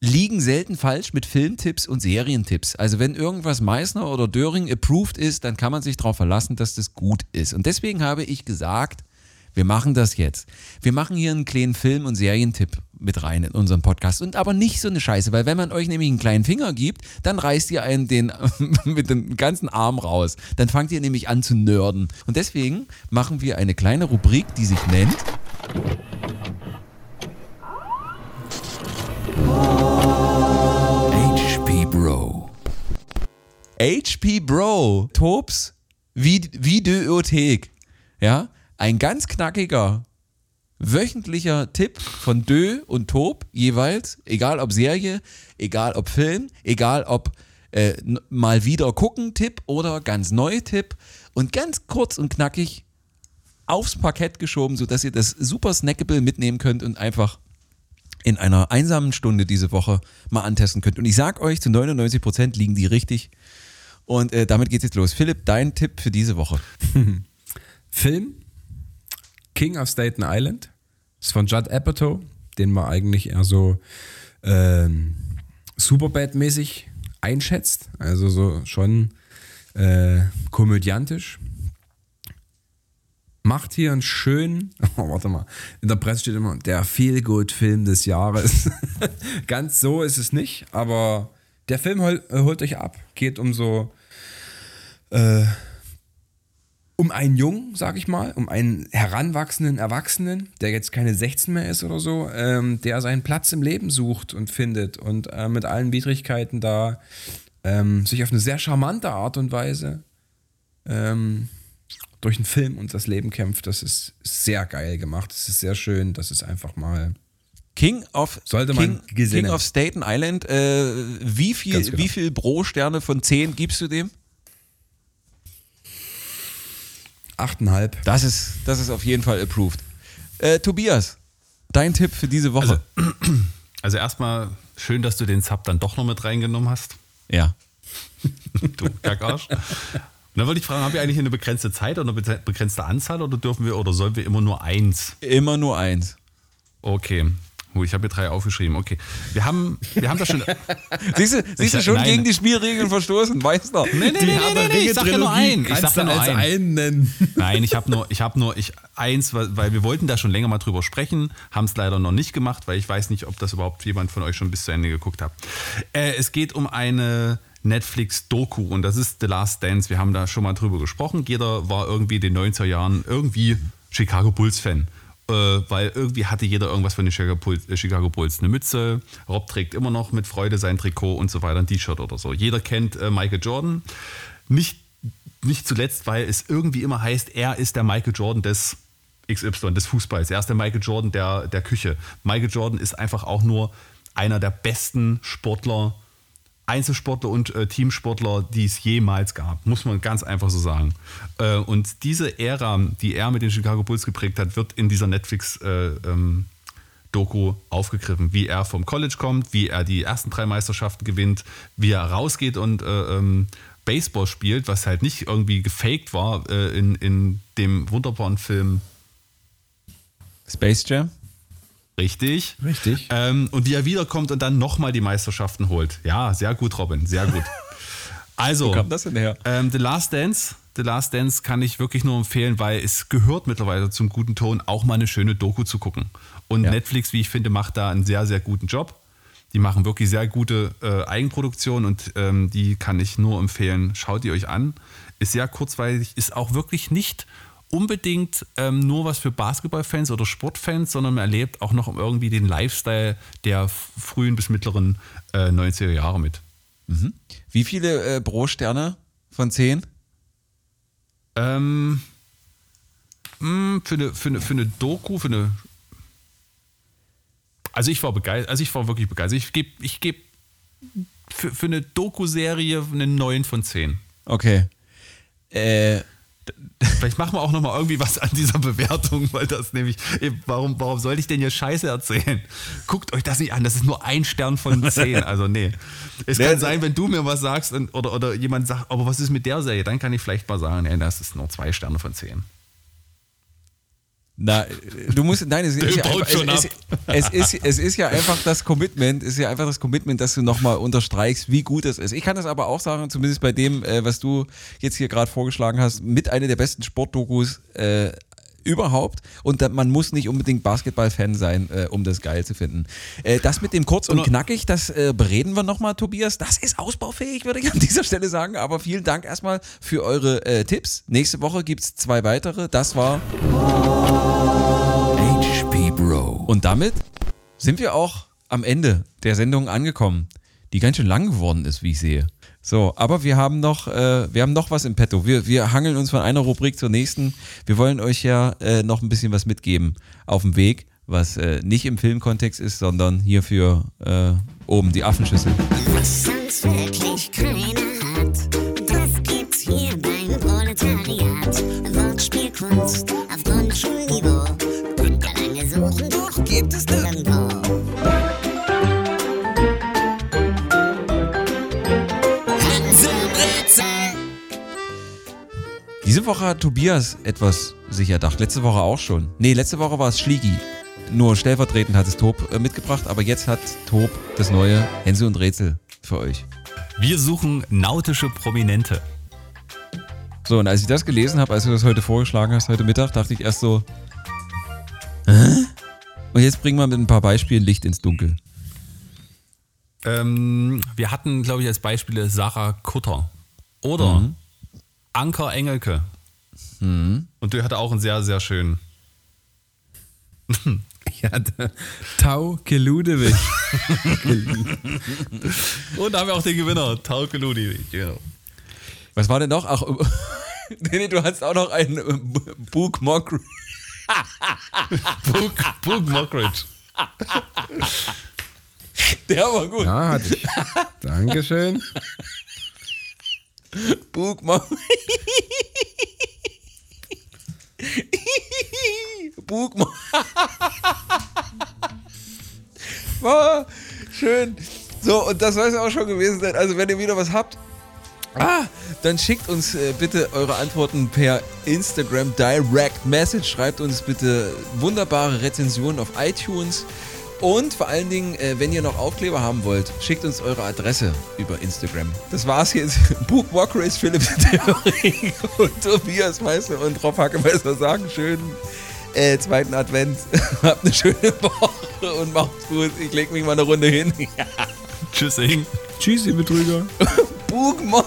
liegen selten falsch mit Filmtipps und Serientipps. Also wenn irgendwas Meissner oder Döring approved ist, dann kann man sich darauf verlassen, dass das gut ist. Und deswegen habe ich gesagt, wir machen das jetzt. Wir machen hier einen kleinen Film- und Serientipp mit rein in unseren Podcast. Und aber nicht so eine Scheiße, weil wenn man euch nämlich einen kleinen Finger gibt, dann reißt ihr einen den mit dem ganzen Arm raus. Dann fangt ihr nämlich an zu nörden. Und deswegen machen wir eine kleine Rubrik, die sich nennt HP Bro. HP Bro. Tops Vid- Videothek. Ja, ein ganz knackiger wöchentlicher Tipp von Dö und Top jeweils, egal ob Serie, egal ob Film, egal ob äh, mal wieder gucken Tipp oder ganz neu Tipp und ganz kurz und knackig aufs Parkett geschoben, sodass ihr das super snackable mitnehmen könnt und einfach in einer einsamen Stunde diese Woche mal antesten könnt. Und ich sag euch, zu 99% liegen die richtig. Und äh, damit geht's jetzt los. Philipp, dein Tipp für diese Woche. Film King of Staten Island ist von Judd Apatow, den man eigentlich eher so ähm, Superbad-mäßig einschätzt. Also so schon äh, komödiantisch. Macht hier einen schönen, oh, warte mal, in der Presse steht immer, der Feel-Good-Film des Jahres. Ganz so ist es nicht, aber der Film hol, äh, holt euch ab. Geht um so um einen Jungen, sag ich mal, um einen heranwachsenden Erwachsenen, der jetzt keine 16 mehr ist oder so, ähm, der seinen Platz im Leben sucht und findet und äh, mit allen Widrigkeiten da ähm, sich auf eine sehr charmante Art und Weise ähm, durch den Film und das Leben kämpft. Das ist sehr geil gemacht. Das ist sehr schön. Das ist einfach mal. King of, Sollte man King, gesehen King of Staten Island. Äh, wie viel, genau. wie viel Bro-Sterne von 10 gibst du dem? Achteinhalb. Das ist, das ist auf jeden Fall approved. Äh, Tobias, dein Tipp für diese Woche. Also erstmal schön, dass du den Sub dann doch noch mit reingenommen hast. ja. Du Kackarsch. Und dann wollte ich fragen, haben wir eigentlich eine begrenzte Zeit oder eine be- begrenzte Anzahl oder dürfen wir oder sollen wir immer nur eins? Immer nur eins. Okay. Ich habe hier drei aufgeschrieben. Okay. Wir haben, wir haben das schon. Siehst du, siehst du schon nein. gegen die Spielregeln verstoßen, weißt du? Nee, nee, nee, nee, nee, ich sag ja nur einen. Ich sag ja nur einen. einen nennen. Nein, ich habe nur, ich habe nur, ich eins, weil, weil wir wollten da schon länger mal drüber sprechen, haben es leider noch nicht gemacht, weil ich weiß nicht, ob das überhaupt jemand von euch schon bis zu Ende geguckt hat. Äh, es geht um eine Netflix-Doku und das ist The Last Dance. Wir haben da schon mal drüber gesprochen. Jeder war irgendwie in den 90er Jahren irgendwie Chicago Bulls-Fan. Äh, weil irgendwie hatte jeder irgendwas von den Chicago Bulls, äh, Chicago Bulls. Eine Mütze, Rob trägt immer noch mit Freude sein Trikot und so weiter, ein T-Shirt oder so. Jeder kennt äh, Michael Jordan. Nicht nicht zuletzt, weil es irgendwie immer heißt, er ist der Michael Jordan des XY, des Fußballs. Er ist der Michael Jordan der, der Küche. Michael Jordan ist einfach auch nur einer der besten Sportler, Einzelsportler und äh, Teamsportler, die es jemals gab. Muss man ganz einfach so sagen. Äh, und diese Ära, die er mit den Chicago Bulls geprägt hat, wird in dieser Netflix äh, ähm, Doku aufgegriffen, wie er vom College kommt, wie er die ersten drei Meisterschaften gewinnt, wie er rausgeht und äh, ähm, Baseball spielt, was halt nicht irgendwie gefaked war äh, in, in dem wunderbaren Film Space Jam? Richtig. Richtig. Ähm, und die er wiederkommt und dann nochmal die Meisterschaften holt. Ja, sehr gut, Robin, sehr gut. Also, Wo kam das denn her? ähm, The Last Dance. The Last Dance kann ich wirklich nur empfehlen, weil es gehört mittlerweile zum guten Ton, auch mal eine schöne Doku zu gucken. Und Ja. Netflix, wie ich finde, macht da einen sehr, sehr guten Job. Die machen wirklich sehr gute äh, Eigenproduktion und ähm, die kann ich nur empfehlen. Schaut die euch an. Ist sehr kurzweilig, ist auch wirklich nicht unbedingt ähm, nur was für Basketballfans oder Sportfans, sondern man erlebt auch noch irgendwie den Lifestyle der frühen bis mittleren äh, 90er Jahre mit. Wie viele äh, Pro-Sterne von 10? Ähm, mh, für, eine, für, eine, für eine Doku, für eine. Also ich war begeistert, also ich war wirklich begeistert. Ich gebe ich geb für, für eine Doku-Serie eine 9 von 10. Okay. Äh, Vielleicht machen wir auch nochmal irgendwie was an dieser Bewertung, weil das nämlich, warum, warum sollte ich denn hier Scheiße erzählen? Guckt euch das nicht an, das ist nur ein Stern von 10. Also nee. Es Nee, kann nee. sein, wenn du mir was sagst und, oder, oder jemand sagt, aber was ist mit der Serie, dann kann ich vielleicht mal sagen, ey, das ist nur zwei Sterne von 10. na, du musst, nein, es ist, ja einfach, es, ist, es, ist, es ist ja einfach das Commitment, es ist ja einfach das Commitment, dass du nochmal unterstreichst, wie gut es ist. Ich kann das aber auch sagen, zumindest bei dem, äh, was du jetzt hier gerade vorgeschlagen hast, mit einer der besten Sportdokus äh, überhaupt. Und man muss nicht unbedingt Basketball-Fan sein, äh, um das geil zu finden. Äh, das mit dem kurz und knackig, das äh, bereden wir nochmal, Tobias. Das ist ausbaufähig, würde ich an dieser Stelle sagen. Aber vielen Dank erstmal für eure äh, Tipps. Nächste Woche gibt es zwei weitere. Das war HP Bro. Und damit sind wir auch am Ende der Sendung angekommen, die ganz schön lang geworden ist, wie ich sehe. So, aber wir haben noch, äh, wir haben noch was im Petto. Wir, wir hangeln uns von einer Rubrik zur nächsten. Wir wollen euch ja äh, noch ein bisschen was mitgeben auf dem Weg, was äh, nicht im Filmkontext ist, sondern hier für äh, oben die Affenschüssel. Was sonst wirklich keiner hat, das gibt's hier beim Proletariat. Wortspielkunst Woche hat Tobias etwas sich erdacht. Letzte Woche auch schon. Nee, letzte Woche war es Schliegi. Nur stellvertretend hat es Tob äh, mitgebracht, aber jetzt hat Tob das neue Hänsel und Rätsel für euch. Wir suchen nautische Prominente. So, und als ich das gelesen habe, als du das heute vorgeschlagen hast, heute Mittag, dachte ich erst so, Hä? Und jetzt bringen wir mit ein paar Beispielen Licht ins Dunkel. Ähm, wir hatten, glaube ich, als Beispiele Sarah Kutter oder Anker Engelke. Und der hatte auch einen sehr, sehr schönen. Ja, der Tau Geludewig. Und da haben wir auch den Gewinner, Tauke Ludi. Genau. Was war denn noch? Ach, nee, nee, du hast auch noch einen äh, B- Book Mockridge. Book, Book Mockridge. Der war gut. Ja, hatte ich. Dankeschön. Book Mock. Mock. War schön. So, und das soll es auch schon gewesen sein. Also, wenn ihr wieder was habt, Ah, dann schickt uns äh, bitte eure Antworten per Instagram Direct Message. Schreibt uns bitte wunderbare Rezensionen auf iTunes. Und vor allen Dingen, äh, wenn ihr noch Aufkleber haben wollt, schickt uns eure Adresse über Instagram. Das war's jetzt. Book Walker Philipp Theorie und Tobias Meister und Rob Hackemeister sagen schönen äh, zweiten Advent. Habt eine schöne Woche und macht's gut. Ich leg mich mal eine Runde hin. Tschüssing. Tschüss, ihr Betrüger. Book Mo